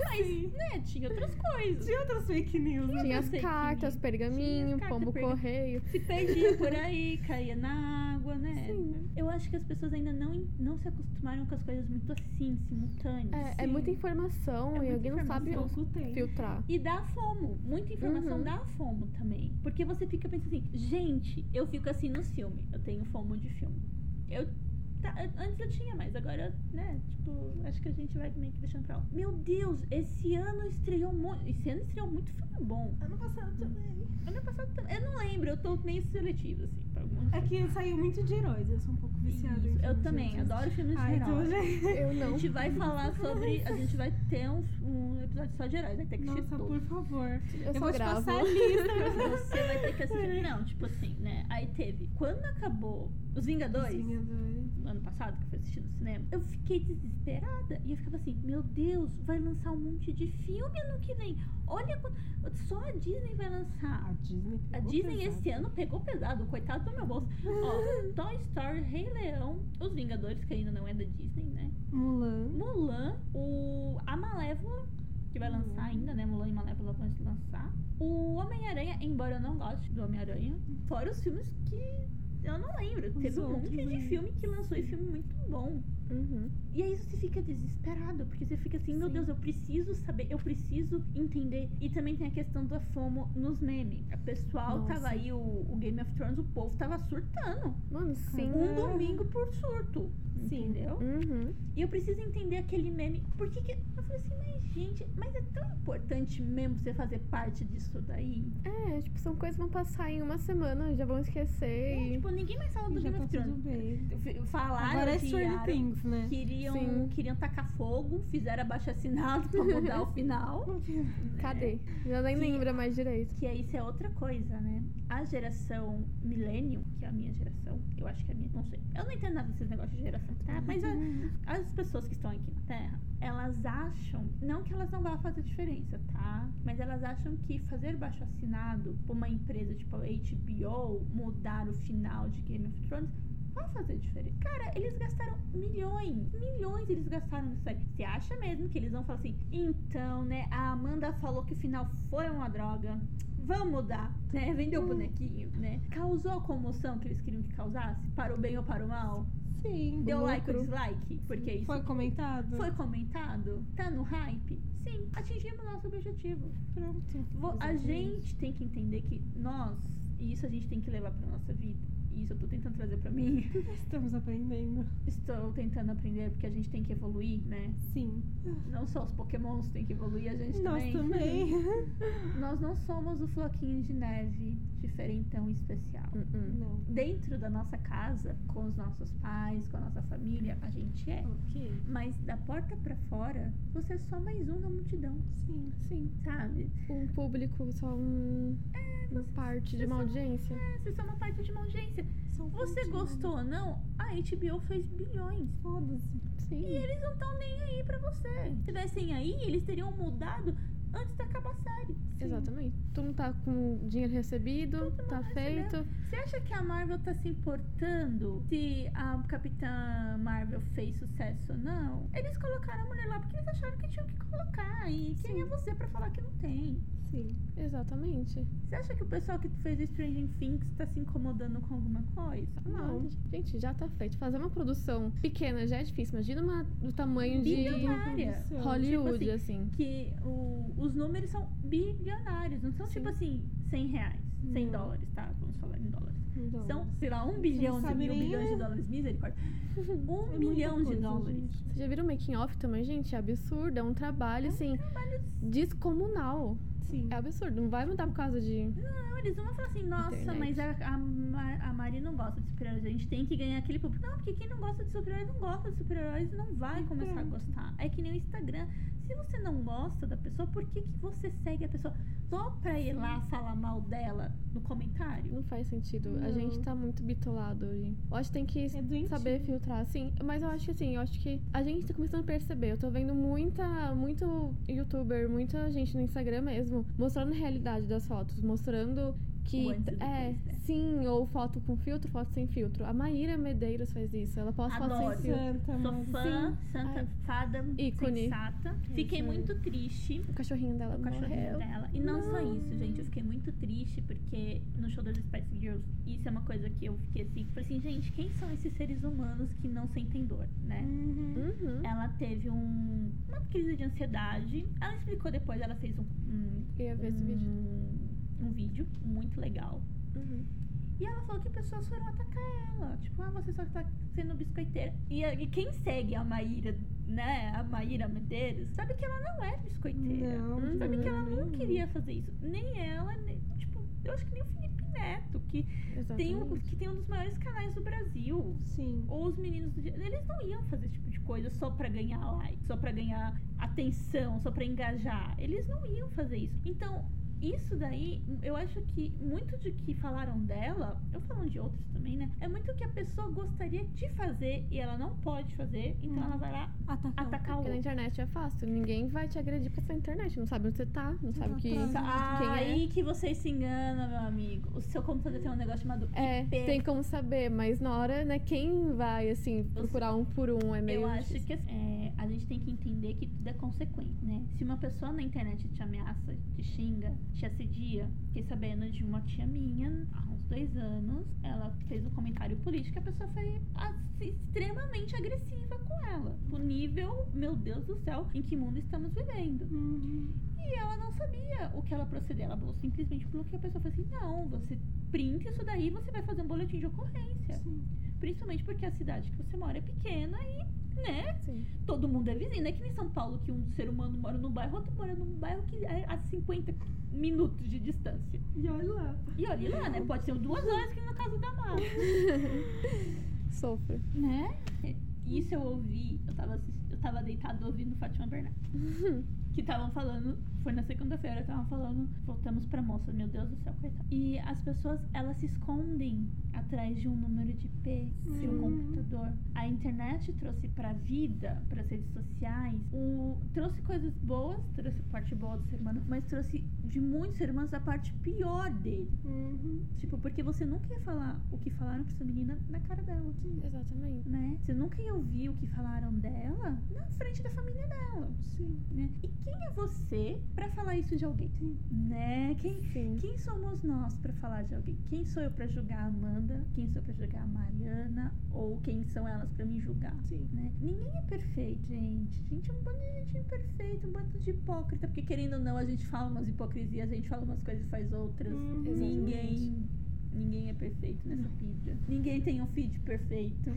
Speaker 1: Mas,
Speaker 3: sim.
Speaker 1: né, tinha outras coisas.
Speaker 3: Tinha outras fake news. né?
Speaker 2: Tinha as cartas,
Speaker 1: news.
Speaker 2: pergaminho,
Speaker 1: Tinha as cartas,
Speaker 2: pombo
Speaker 1: pergaminho.
Speaker 2: correio.
Speaker 1: Se perdia por aí, caía na água, né?
Speaker 2: Sim.
Speaker 1: Eu acho que as pessoas ainda não, não se acostumaram com as coisas muito assim, simultâneas.
Speaker 2: É, é muita informação
Speaker 1: É
Speaker 2: e
Speaker 1: muita
Speaker 2: alguém não sabe
Speaker 1: informação.
Speaker 3: Pouco tempo.
Speaker 2: filtrar.
Speaker 1: E dá fomo. Muita informação
Speaker 2: Uhum.
Speaker 1: dá fomo também. Porque você fica pensando assim, gente, eu fico assim nos filmes. Eu tenho fomo de filme. Eu. Tá, antes eu tinha, mas agora, né? Tipo, acho que a gente vai meio que deixando pra lá. Meu Deus, esse ano estreou muito. Esse ano estreou muito filme bom.
Speaker 3: Ano passado também.
Speaker 1: Ano passado também. Eu não lembro, eu tô meio seletiva, assim, pra alguns
Speaker 3: É que saiu muito de heróis, eu sou um pouco viciada em
Speaker 1: Isso, Eu
Speaker 3: filmes
Speaker 1: também,
Speaker 3: de heróis.
Speaker 1: adoro filmes de
Speaker 3: Ah, então
Speaker 1: heróis.
Speaker 2: Eu
Speaker 1: A
Speaker 2: não.
Speaker 1: gente vai falar sobre. A gente vai ter um, um episódio só de heróis, vai ter que assistir
Speaker 3: Nossa, por favor.
Speaker 2: Eu,
Speaker 3: Eu,
Speaker 2: só
Speaker 3: vou te
Speaker 2: gravo.
Speaker 3: passar a lista.
Speaker 1: Você vai ter que assistir. Não, tipo assim, né? Aí teve. Quando acabou Os Vingadores,
Speaker 3: Vingadores.
Speaker 1: No ano passado, que eu fui assistir no cinema, eu fiquei desesperada. E eu ficava assim: Meu Deus, vai lançar um monte de filme ano que vem. Olha quanto. Só a Disney vai lançar.
Speaker 3: A Disney
Speaker 1: A Disney
Speaker 3: pesado.
Speaker 1: esse ano pegou pesado, coitado do meu bolso. Ó, Toy Story, Rei Leão, Os Vingadores, que ainda não é da Disney, né?
Speaker 3: Mulan.
Speaker 1: Mulan, o a Malévola, que vai lançar ainda, né? Mulan e Malévola vão se lançar. O Homem-Aranha, embora eu não goste do Homem-Aranha, fora os filmes que eu não lembro. Teve um monte de
Speaker 3: aí.
Speaker 1: filme que lançou e filme muito bom.
Speaker 2: Uhum.
Speaker 1: E aí você fica desesperado, porque você fica assim, meu
Speaker 2: Sim.
Speaker 1: Deus, eu preciso saber, eu preciso entender. E também tem a questão da FOMO nos memes. O pessoal
Speaker 2: Nossa.
Speaker 1: tava aí, o, o Game of Thrones, o povo tava surtando.
Speaker 2: Mano, sim.
Speaker 1: Um domingo por surto.
Speaker 3: Sim.
Speaker 1: Entendeu?
Speaker 2: Uhum.
Speaker 1: E eu preciso entender aquele meme. Por que que. Eu falei assim, mas gente, mas é tão importante mesmo você fazer parte disso daí?
Speaker 2: É, tipo, são coisas que vão passar em uma semana, já vão esquecer.
Speaker 1: É,
Speaker 2: e...
Speaker 1: tipo, ninguém mais fala do
Speaker 3: Já
Speaker 1: Game
Speaker 3: tá
Speaker 1: of
Speaker 3: tudo
Speaker 1: Thrones. Falaram
Speaker 3: Agora é Stranger
Speaker 1: Aaron
Speaker 3: Things, né?
Speaker 1: queriam,
Speaker 2: Sim.
Speaker 1: queriam tacar fogo, fizeram abaixo assinado pra mudar o final.
Speaker 2: Cadê? Já nem
Speaker 1: Que-
Speaker 2: lembra mais direito.
Speaker 1: Que isso é outra coisa, né? A geração Millennium, que é a minha geração, eu acho que é a minha, não sei. Eu não entendo nada desses negócios de geração, tá? Mas a- as pessoas que estão aqui na Terra, elas acham, não que elas não vão fazer diferença, tá? Mas elas acham que fazer baixo assinado pra uma empresa tipo a HBO mudar o final de Game of Thrones vai fazer diferença. Cara, eles gastaram milhões, milhões eles gastaram nessa série. Você acha mesmo que eles vão falar assim, então, né, a Amanda falou que o final foi uma droga, vamos mudar, né? Vendeu o bonequinho, né? Causou a comoção que eles queriam que causasse, para o bem ou para o mal?
Speaker 3: Sim.
Speaker 1: Deu like ou dislike? Porque isso
Speaker 3: Foi comentado?
Speaker 1: foi comentado? Tá no hype? Sim, atingimos nosso objetivo.
Speaker 3: Pronto.
Speaker 1: Vo- A gente tem que entender que nós, e isso a gente tem que levar pra nossa vida, e isso eu tô tentando trazer pra mim,
Speaker 3: Estamos aprendendo.
Speaker 1: estou tentando aprender porque a gente tem que evoluir, né?
Speaker 3: Sim.
Speaker 1: Não só os pokémons têm que evoluir, a gente
Speaker 3: Nós
Speaker 1: também.
Speaker 3: também.
Speaker 1: Nós não somos o floquinho de neve diferentão e especial.
Speaker 2: Uhum.
Speaker 3: Não.
Speaker 1: Dentro da nossa casa, com os nossos pais, com a nossa família, a gente é.
Speaker 3: Ok.
Speaker 1: Mas da porta pra fora, você é só mais um na multidão,
Speaker 3: Sim.
Speaker 2: Sim.
Speaker 1: sabe?
Speaker 2: Um público, só um. uma parte de uma
Speaker 1: só-
Speaker 2: audiência.
Speaker 1: É, vocês são uma parte de uma audiência.
Speaker 3: São
Speaker 1: Você gostou ou não, a HBO fez bilhões.
Speaker 3: Foda-se.
Speaker 2: Sim.
Speaker 1: E eles não estão nem aí pra você. Se tivessem aí, eles teriam mudado antes de acabar a série.
Speaker 2: Exatamente. Tu não tá com dinheiro recebido,
Speaker 1: Todo
Speaker 2: tá
Speaker 1: recebeu.
Speaker 2: feito.
Speaker 1: Você acha que a Marvel tá se importando se a Capitã Marvel fez sucesso ou não? Eles colocaram a mulher lá porque eles acharam que tinham que colocar. E quem
Speaker 2: Sim.
Speaker 1: é você pra falar que não tem?
Speaker 3: Sim.
Speaker 2: Exatamente.
Speaker 1: Você acha que o pessoal que fez Stranger Things tá se incomodando com alguma coisa?
Speaker 2: Não. Gente, já tá feito. Fazer uma produção pequena já é difícil. Imagina uma do tamanho de
Speaker 1: Bilionária.
Speaker 3: Produção.
Speaker 2: Hollywood,
Speaker 1: Tipo
Speaker 2: assim.
Speaker 1: Que o- os números são bilionários. Não são
Speaker 2: Sim.
Speaker 1: tipo assim, 100 reais, 100
Speaker 3: Não.
Speaker 1: dólares, tá? Vamos falar em dólares.
Speaker 3: Então,
Speaker 1: São, sei lá, um bilhão de mil bilhões de dólares. Misericórdia. Um
Speaker 3: é
Speaker 1: milhão de
Speaker 3: coisa,
Speaker 1: dólares.
Speaker 3: gente.
Speaker 2: Vocês já viram o making off também, gente? É absurdo. É um trabalho, assim,
Speaker 1: Trabalho
Speaker 2: descomunal.
Speaker 3: Sim.
Speaker 2: É absurdo. Não vai mudar por causa de.
Speaker 1: Não, eles vão falar assim, nossa,
Speaker 2: Internet.
Speaker 1: mas a, a, a Mari não gosta de super-heróis, a gente tem que ganhar aquele público. Não, porque quem não gosta de super-heróis não gosta de super-heróis e não vai começar a gostar. É que nem o Instagram. Se você não gosta da pessoa, por que, que você segue a pessoa? Só pra ir lá falar mal dela no comentário?
Speaker 2: Não faz sentido. A
Speaker 3: Não.
Speaker 2: gente tá muito bitolado hoje. Eu acho que tem que
Speaker 3: É
Speaker 2: saber filtrar, sim. Mas eu acho que assim, eu acho que a gente tá começando a perceber. Eu tô vendo muita, muito youtuber, muita gente no Instagram mesmo, mostrando a realidade das fotos, mostrando que.
Speaker 1: O antes
Speaker 2: é,
Speaker 1: depois, né?
Speaker 2: sim, ou foto com filtro, foto sem filtro. A Maíra Medeiros faz isso. Ela posta foto
Speaker 1: Adoro.
Speaker 2: sem filtro.
Speaker 3: Santa,
Speaker 1: Sou fã, santa
Speaker 2: Ai.
Speaker 1: fada,
Speaker 2: Ícone.
Speaker 1: sensata. Fiquei muito triste
Speaker 2: O cachorrinho dela
Speaker 1: o cachorrinho
Speaker 2: morreu.
Speaker 1: dela. E não, só isso, gente. Eu fiquei muito triste porque no show das Spice Girls, isso é uma coisa que eu fiquei assim. Falei assim, gente, quem são esses seres humanos que não sentem dor, né?
Speaker 3: Uhum.
Speaker 2: Uhum.
Speaker 1: Ela teve um, uma crise de ansiedade. Ela explicou depois, ela fez um, um,
Speaker 2: Eu ia ver esse vídeo.
Speaker 1: Um, vídeo muito legal.
Speaker 2: Uhum.
Speaker 1: E ela falou que pessoas foram atacar ela. Tipo, ah, você só tá sendo biscoiteira. E, e quem segue a Maíra, né? A Maíra Medeiros, sabe que ela não é biscoiteira.
Speaker 3: Não.
Speaker 1: Sabe que ela não
Speaker 3: não.
Speaker 1: queria fazer isso. Nem ela, nem, tipo, eu acho que nem o Felipe Neto, que tem, um, que tem um dos maiores canais do Brasil.
Speaker 3: Sim.
Speaker 1: Ou os meninos do eles não iam fazer esse tipo de coisa só pra ganhar like, só pra ganhar atenção, só pra engajar. Eles não iam fazer isso. Então, isso daí, eu acho que muito de que falaram dela, eu falando de outros também, né? É muito o que a pessoa gostaria de fazer e ela não pode fazer, então
Speaker 3: Hum.
Speaker 1: ela vai lá
Speaker 3: Atacar.
Speaker 1: atacar o
Speaker 2: Porque na internet é fácil. Ninguém vai te agredir com essa internet. Não sabe onde você tá, não sabe que.
Speaker 1: Ah,
Speaker 2: Quem é?
Speaker 1: aí que vocês se enganam, meu amigo. O seu computador tem um negócio chamado
Speaker 2: É,
Speaker 1: IP.
Speaker 2: tem como saber, mas na hora, né, quem vai, assim, procurar um por um é meio.
Speaker 1: Eu acho
Speaker 2: difícil.
Speaker 1: que é, a gente tem que entender que tudo é consequente, né? Se uma pessoa na internet te ameaça, te xinga, te assedia, fiquei sabendo de uma tia minha, há uns dois anos, ela fez um comentário político e a pessoa foi extremamente agressiva com ela. O nível, meu Deus do céu, em que mundo estamos vivendo.
Speaker 3: Uhum.
Speaker 1: E ela não sabia o que ela proceder. Ela simplesmente bloqueou a pessoa. Falou assim: não, você print isso daí e você vai fazer um boletim de ocorrência.
Speaker 3: Sim.
Speaker 1: Principalmente porque a cidade que você mora é pequena e, né,
Speaker 2: Sim.
Speaker 1: todo mundo é vizinho. Não é que nem São Paulo, que um ser humano mora num bairro, outro mora num bairro que é a 50 minutos de distância.
Speaker 3: E olha lá.
Speaker 1: E olha lá, né? Pode ser duas horas que na casa da Mar,
Speaker 2: Sofro.
Speaker 1: né? Isso eu ouvi, eu tava, eu tava deitado ouvindo Fátima Bernardes. que estavam falando, foi na segunda-feira, estavam falando, voltamos pra moça, meu Deus do céu, coitada. E as pessoas, elas se escondem atrás de um número de IP, de um
Speaker 3: Uhum.
Speaker 1: computador. A internet trouxe pra vida, pras redes sociais, o, trouxe coisas boas, trouxe parte boa do ser humano, mas trouxe de muitos seres humanos a parte pior dele.
Speaker 3: Uhum.
Speaker 1: Tipo, porque você nunca ia falar o que falaram pra essa menina na cara dela
Speaker 2: Exatamente.
Speaker 1: né? Você nunca ia ouvir o que falaram dela na frente da família dela,
Speaker 3: Sim.
Speaker 1: né? E quem é você pra falar isso de alguém, né? Quem,
Speaker 2: Sim.
Speaker 1: quem somos nós pra falar de alguém? Quem sou eu pra julgar a Amanda? Quem sou eu pra julgar a Mariana? Ou quem são elas pra me julgar?
Speaker 3: Sim.
Speaker 1: Né? Ninguém é perfeito, gente. Gente é um bando de gente imperfeita, um bando de hipócrita. Porque querendo ou não, a gente fala umas hipocrisias, a gente fala umas coisas e faz outras.
Speaker 3: Uhum.
Speaker 1: Ninguém. É perfeito nessa vida. Ninguém tem um feed perfeito.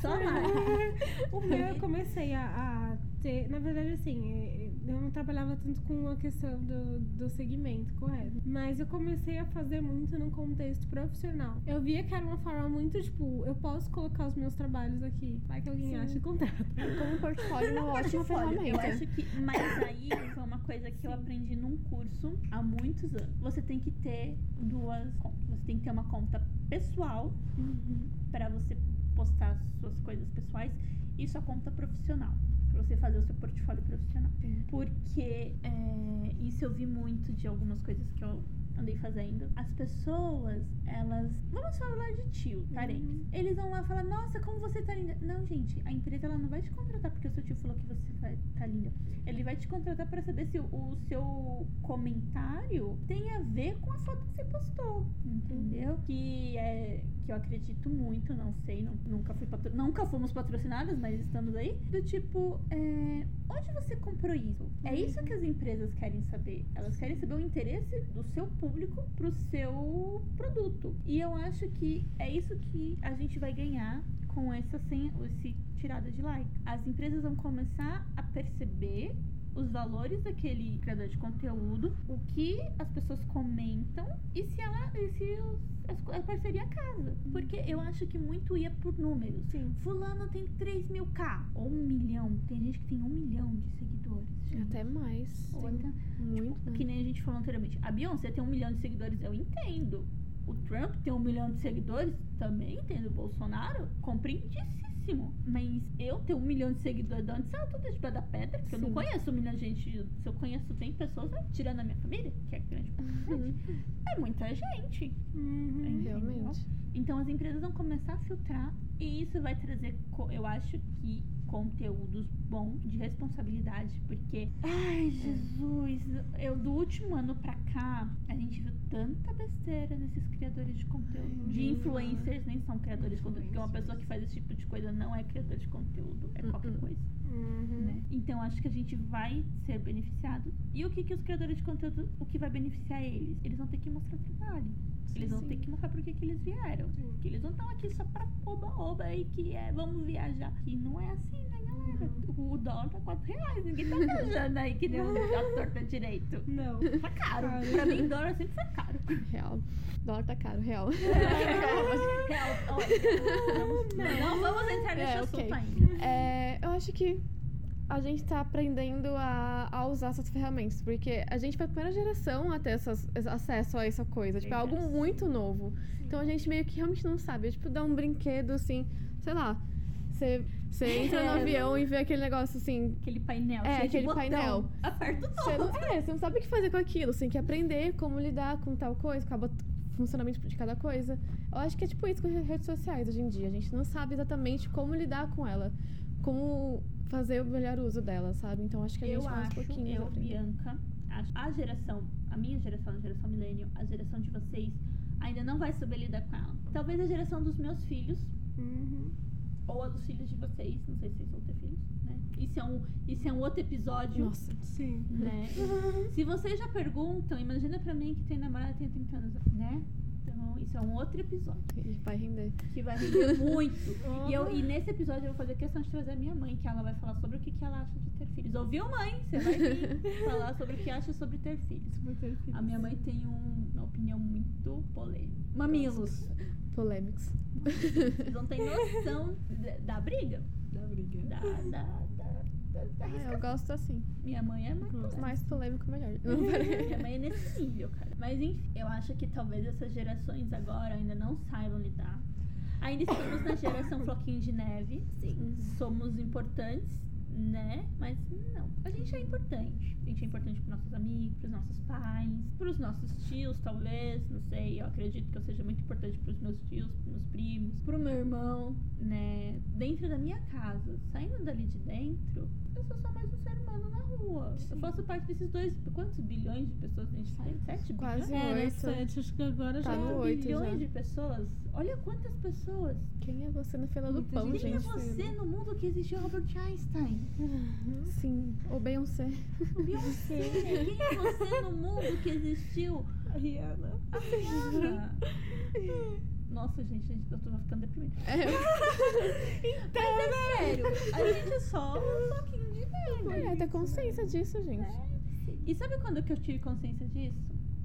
Speaker 1: Só lá.
Speaker 3: O meu eu comecei a, a ter. Na verdade, assim, eh, eu não trabalhava tanto com a questão do, do segmento, correto? Mas eu comecei a fazer muito no contexto profissional. Eu via que era uma forma muito, tipo, eu posso colocar os meus trabalhos aqui. Vai que alguém
Speaker 2: Sim.
Speaker 3: acha e contrata.
Speaker 2: Como portfólio, é uma ótima
Speaker 1: Portfólio. Eu
Speaker 2: ferramenta.
Speaker 1: acho que. Mas aí uma coisa que eu aprendi num curso há muitos anos. Você tem que ter duas contas. Você tem que ter uma conta pessoal para você postar suas coisas pessoais e sua conta profissional. Pra você fazer o seu portfólio profissional.
Speaker 2: Sim.
Speaker 1: Porque é, isso eu vi muito de algumas coisas que eu andei fazendo. As pessoas, elas. Vamos falar de tio, parentes.
Speaker 3: Uhum.
Speaker 1: Eles vão lá falar, nossa, como você tá linda. Não, gente, a empresa ela não vai te contratar porque o seu tio falou que você vai tá linda. Ele vai te contratar pra saber se o, o seu comentário tem a ver com a foto que você postou. Entendeu? Que é. Que eu acredito muito, não sei, não- nunca fui patro, nunca fomos patrocinadas, mas estamos aí. Do tipo, é, onde você comprou isso? É isso que as empresas querem saber. Elas querem saber o interesse do seu público pro seu produto. E eu acho que é isso que a gente vai ganhar com essa sem, esse tirada de like. As empresas vão começar a perceber os valores daquele criador de conteúdo, o que as pessoas comentam e se ela e se os- a parceria casa. Porque eu acho que muito ia por números.
Speaker 3: Sim.
Speaker 1: Fulano tem 3 mil K ou um milhão. Tem gente que tem um milhão de seguidores. gente.
Speaker 2: Até mais.
Speaker 1: Ou
Speaker 2: Tem
Speaker 1: até-
Speaker 2: muito, né?
Speaker 1: que nem a gente falou anteriormente. A Beyoncé tem um milhão de seguidores, eu entendo. O Trump tem um milhão de seguidores, também entendo. O Bolsonaro, compreendíssimo. Mas eu tenho um milhão de seguidores, de onde saiu tudo de pé da pedra? Porque eu não conheço um milhão de gente. Se eu conheço 100 pessoas, né? tirando a minha família, que é grande
Speaker 2: Uhum.
Speaker 1: é muita gente.
Speaker 3: Uhum.
Speaker 2: Realmente.
Speaker 1: Então as empresas vão começar a filtrar e isso vai trazer, eu acho que conteúdos bons de responsabilidade, porque ai, Jesus, eu do último ano pra cá, a gente viu tanta besteira nesses criadores de conteúdo, de influencers, nem são criadores de conteúdo, porque uma pessoa que faz esse tipo de coisa não é criador de conteúdo, é qualquer
Speaker 2: Uhum.
Speaker 1: coisa
Speaker 3: Uhum.
Speaker 1: né? Então acho que a gente vai ser beneficiado. E o que que os criadores de conteúdo, o que vai beneficiar eles? Eles vão ter que mostrar trabalho. Eles vão
Speaker 3: sim.
Speaker 1: ter que mostrar por que que eles vieram.
Speaker 3: Sim.
Speaker 1: Que eles não estão aqui só pra oba-oba e que é vamos viajar. E não é assim, né, galera? O dólar tá 4 reais. Ninguém tá viajando aí que nem a torta direito.
Speaker 3: Não.
Speaker 1: Tá caro.
Speaker 3: Caro.
Speaker 1: Pra mim, dólar sempre foi caro.
Speaker 2: Real. Dólar tá caro, real.
Speaker 1: Real, olha, vamos- não vamos entrar nesse
Speaker 2: É,
Speaker 1: assunto
Speaker 2: ok.
Speaker 1: ainda.
Speaker 2: É, eu acho que a gente tá aprendendo a, a usar essas ferramentas, porque a gente foi a primeira geração a ter essas, acesso a essa coisa. Tipo, é algo muito novo. Então a gente meio que realmente não sabe. É tipo dar um brinquedo assim, sei lá. Você, você entra no
Speaker 1: É.
Speaker 2: avião e vê aquele negócio assim.
Speaker 1: Aquele painel.
Speaker 2: É,
Speaker 1: cheio de
Speaker 2: aquele
Speaker 1: botão.
Speaker 2: painel.
Speaker 1: Aperta o
Speaker 2: não, é, você não sabe o que fazer com aquilo. Você tem que aprender como lidar com tal coisa, com o funcionamento de cada coisa. Eu acho que é tipo isso com as redes sociais hoje em dia. A gente não sabe exatamente como lidar com ela. Como fazer o melhor uso dela, sabe? Então acho que a
Speaker 1: eu
Speaker 2: gente vai aos
Speaker 1: acho,
Speaker 2: pouquinhos
Speaker 1: eu. Bianca, acho, a geração, a minha geração, a geração millennial, a geração de vocês, ainda não vai saber lidar com ela. Talvez a geração dos meus filhos,
Speaker 3: Uhum.
Speaker 1: ou a dos filhos de vocês, não sei se vocês vão ter filhos, né? Isso é um, isso é um outro episódio.
Speaker 2: Nossa.
Speaker 3: Sim.
Speaker 1: né? Se vocês já perguntam, imagina pra mim que tem namorada e tem 30 anos, né? Isso é um outro episódio
Speaker 2: E vai render.
Speaker 1: que vai render muito. E, eu, e nesse episódio eu vou fazer questão de trazer a minha mãe, que ela vai falar sobre o que, que ela acha de ter filhos. Ouviu, mãe? Você vai vir falar sobre o que acha sobre ter filhos. A minha mãe tem um- uma opinião muito polêmica. Mamilos.
Speaker 2: Polêmicos.
Speaker 1: Vocês não têm noção da, da briga.
Speaker 3: Da briga.
Speaker 1: Da, da, da, da, da
Speaker 2: Ah, eu gosto assim.
Speaker 1: Minha mãe é mais polêmica.
Speaker 2: Mais polêmico, melhor.
Speaker 1: Minha mãe é nesse nível, cara. Mas enfim, eu acho que talvez essas gerações agora ainda não saibam lidar. Ainda estamos na geração floquinho de neve. Sim.
Speaker 2: Uhum.
Speaker 1: Somos importantes, né? Mas não. A gente é importante. A gente é importante pros nossos amigos, pros nossos pais, pros nossos tios, talvez. Não sei. Eu acredito que eu seja muito importante pros meus tios, pros meus primos, pro meu irmão, né? Dentro da minha casa, saindo dali de dentro, eu sou só mais um ser humano na rua. Eu faço parte desses dois. Quantos bilhões de pessoas a gente tem? Sete
Speaker 2: Quase
Speaker 1: bilhões?
Speaker 3: É, né,
Speaker 2: Oito.
Speaker 3: sete, acho que agora
Speaker 2: Tá
Speaker 3: já
Speaker 2: no
Speaker 3: tá
Speaker 2: oito
Speaker 1: bilhões
Speaker 2: já.
Speaker 1: de pessoas. Olha quantas pessoas.
Speaker 2: Quem é você na fila do
Speaker 3: Muita
Speaker 2: pão,
Speaker 3: gente.
Speaker 1: Quem é você no mundo que existiu Albert Einstein?
Speaker 2: Sim. Ou Beyoncé.
Speaker 1: Beyoncé. Quem é você no mundo que existiu
Speaker 3: A Rihanna.
Speaker 1: a Rihanna? Nossa, gente, gente, eu tô ficando deprimente.
Speaker 2: É,
Speaker 1: Mas é sério, a gente é só um pouquinho de neve.
Speaker 2: é ter consciência disso, gente.
Speaker 1: E sabe quando que eu tive consciência disso?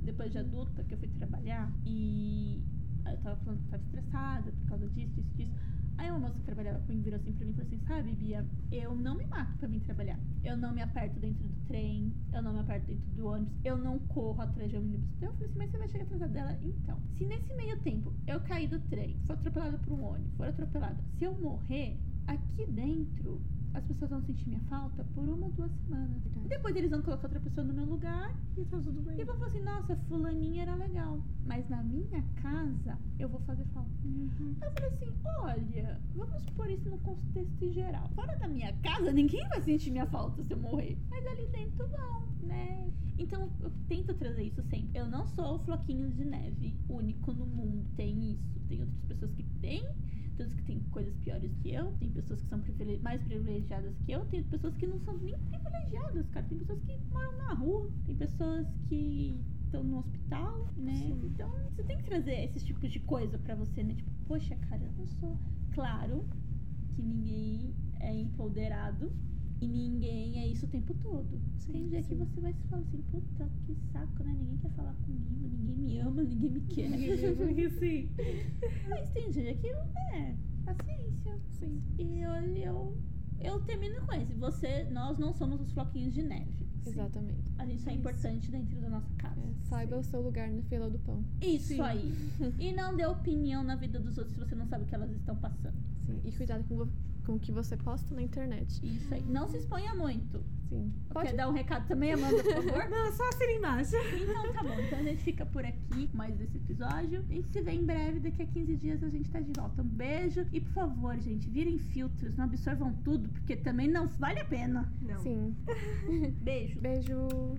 Speaker 1: Depois de adulta, que eu fui trabalhar e eu tava falando que eu tava estressada por causa disso, disso, disso. Aí uma moça que trabalhava comigo virou assim pra mim e falou assim, sabe, Bia, eu não me mato pra vir trabalhar. Eu não me aperto dentro do trem, eu não me aperto dentro do ônibus, eu não corro atrás de ônibus. Eu falei assim, mas você vai chegar atrasada dela? Então, se nesse meio tempo eu cair do trem, for atropelada por um ônibus, for atropelada, se eu morrer, aqui dentro as pessoas vão sentir minha falta por uma ou duas semanas.
Speaker 2: Verdade.
Speaker 1: Depois eles vão colocar outra pessoa no meu lugar
Speaker 3: E tá tudo bem.
Speaker 1: e vão falar assim, nossa, fulaninha era legal. Mas na minha casa eu vou fazer falta.
Speaker 3: Uhum.
Speaker 1: Eu falei assim, olha, vamos pôr isso no contexto geral. Fora da minha casa, ninguém vai sentir minha falta se eu morrer. Mas ali dentro vão, né? Então eu tento trazer isso sempre. Eu não sou o floquinho de neve único no mundo. Tem isso. Tem outras pessoas que têm. Tem outras que têm coisas piores que eu. Tem pessoas que são privile- mais privilegiadas que eu. Tem pessoas que não são nem privilegiadas, cara. Tem pessoas que moram na rua. Tem pessoas que estão no hospital, né?
Speaker 3: Sim.
Speaker 1: Então você tem que trazer esses tipos de coisa pra você, né? Tipo, poxa, cara, eu não sou. Claro que ninguém é empoderado e ninguém é isso o tempo todo. tem dia que você vai se falar assim, puta, que saco, né? Ninguém quer falar comigo, ninguém me ama, ninguém me quer.
Speaker 3: Porque sim.
Speaker 1: Mas tem dia que é paciência.
Speaker 2: Sim.
Speaker 1: E eu, eu, eu termino com esse. Você, nós não somos os floquinhos de neve.
Speaker 2: Exatamente.
Speaker 1: A gente só é
Speaker 3: Isso.
Speaker 1: importante dentro da nossa casa.
Speaker 2: É, saiba o seu lugar na fila do pão.
Speaker 1: Isso
Speaker 3: Sim.
Speaker 1: aí. E não dê opinião na vida dos outros se você não sabe o que elas estão passando.
Speaker 2: Sim. E cuidado com, com o que você posta na internet.
Speaker 1: Isso aí. Não se exponha muito.
Speaker 2: Sim.
Speaker 1: Quer dar um recado também, Amanda, por favor?
Speaker 3: Não, só assina embaixo.
Speaker 1: Então tá bom. Então a gente fica por aqui com mais desse episódio. A gente se vê em breve. Daqui a 15 dias a gente tá de volta. Um beijo. E por favor, gente, virem filtros. Não absorvam tudo, porque também não vale a pena.
Speaker 3: Não.
Speaker 2: Sim.
Speaker 1: Beijo.
Speaker 2: Beijo.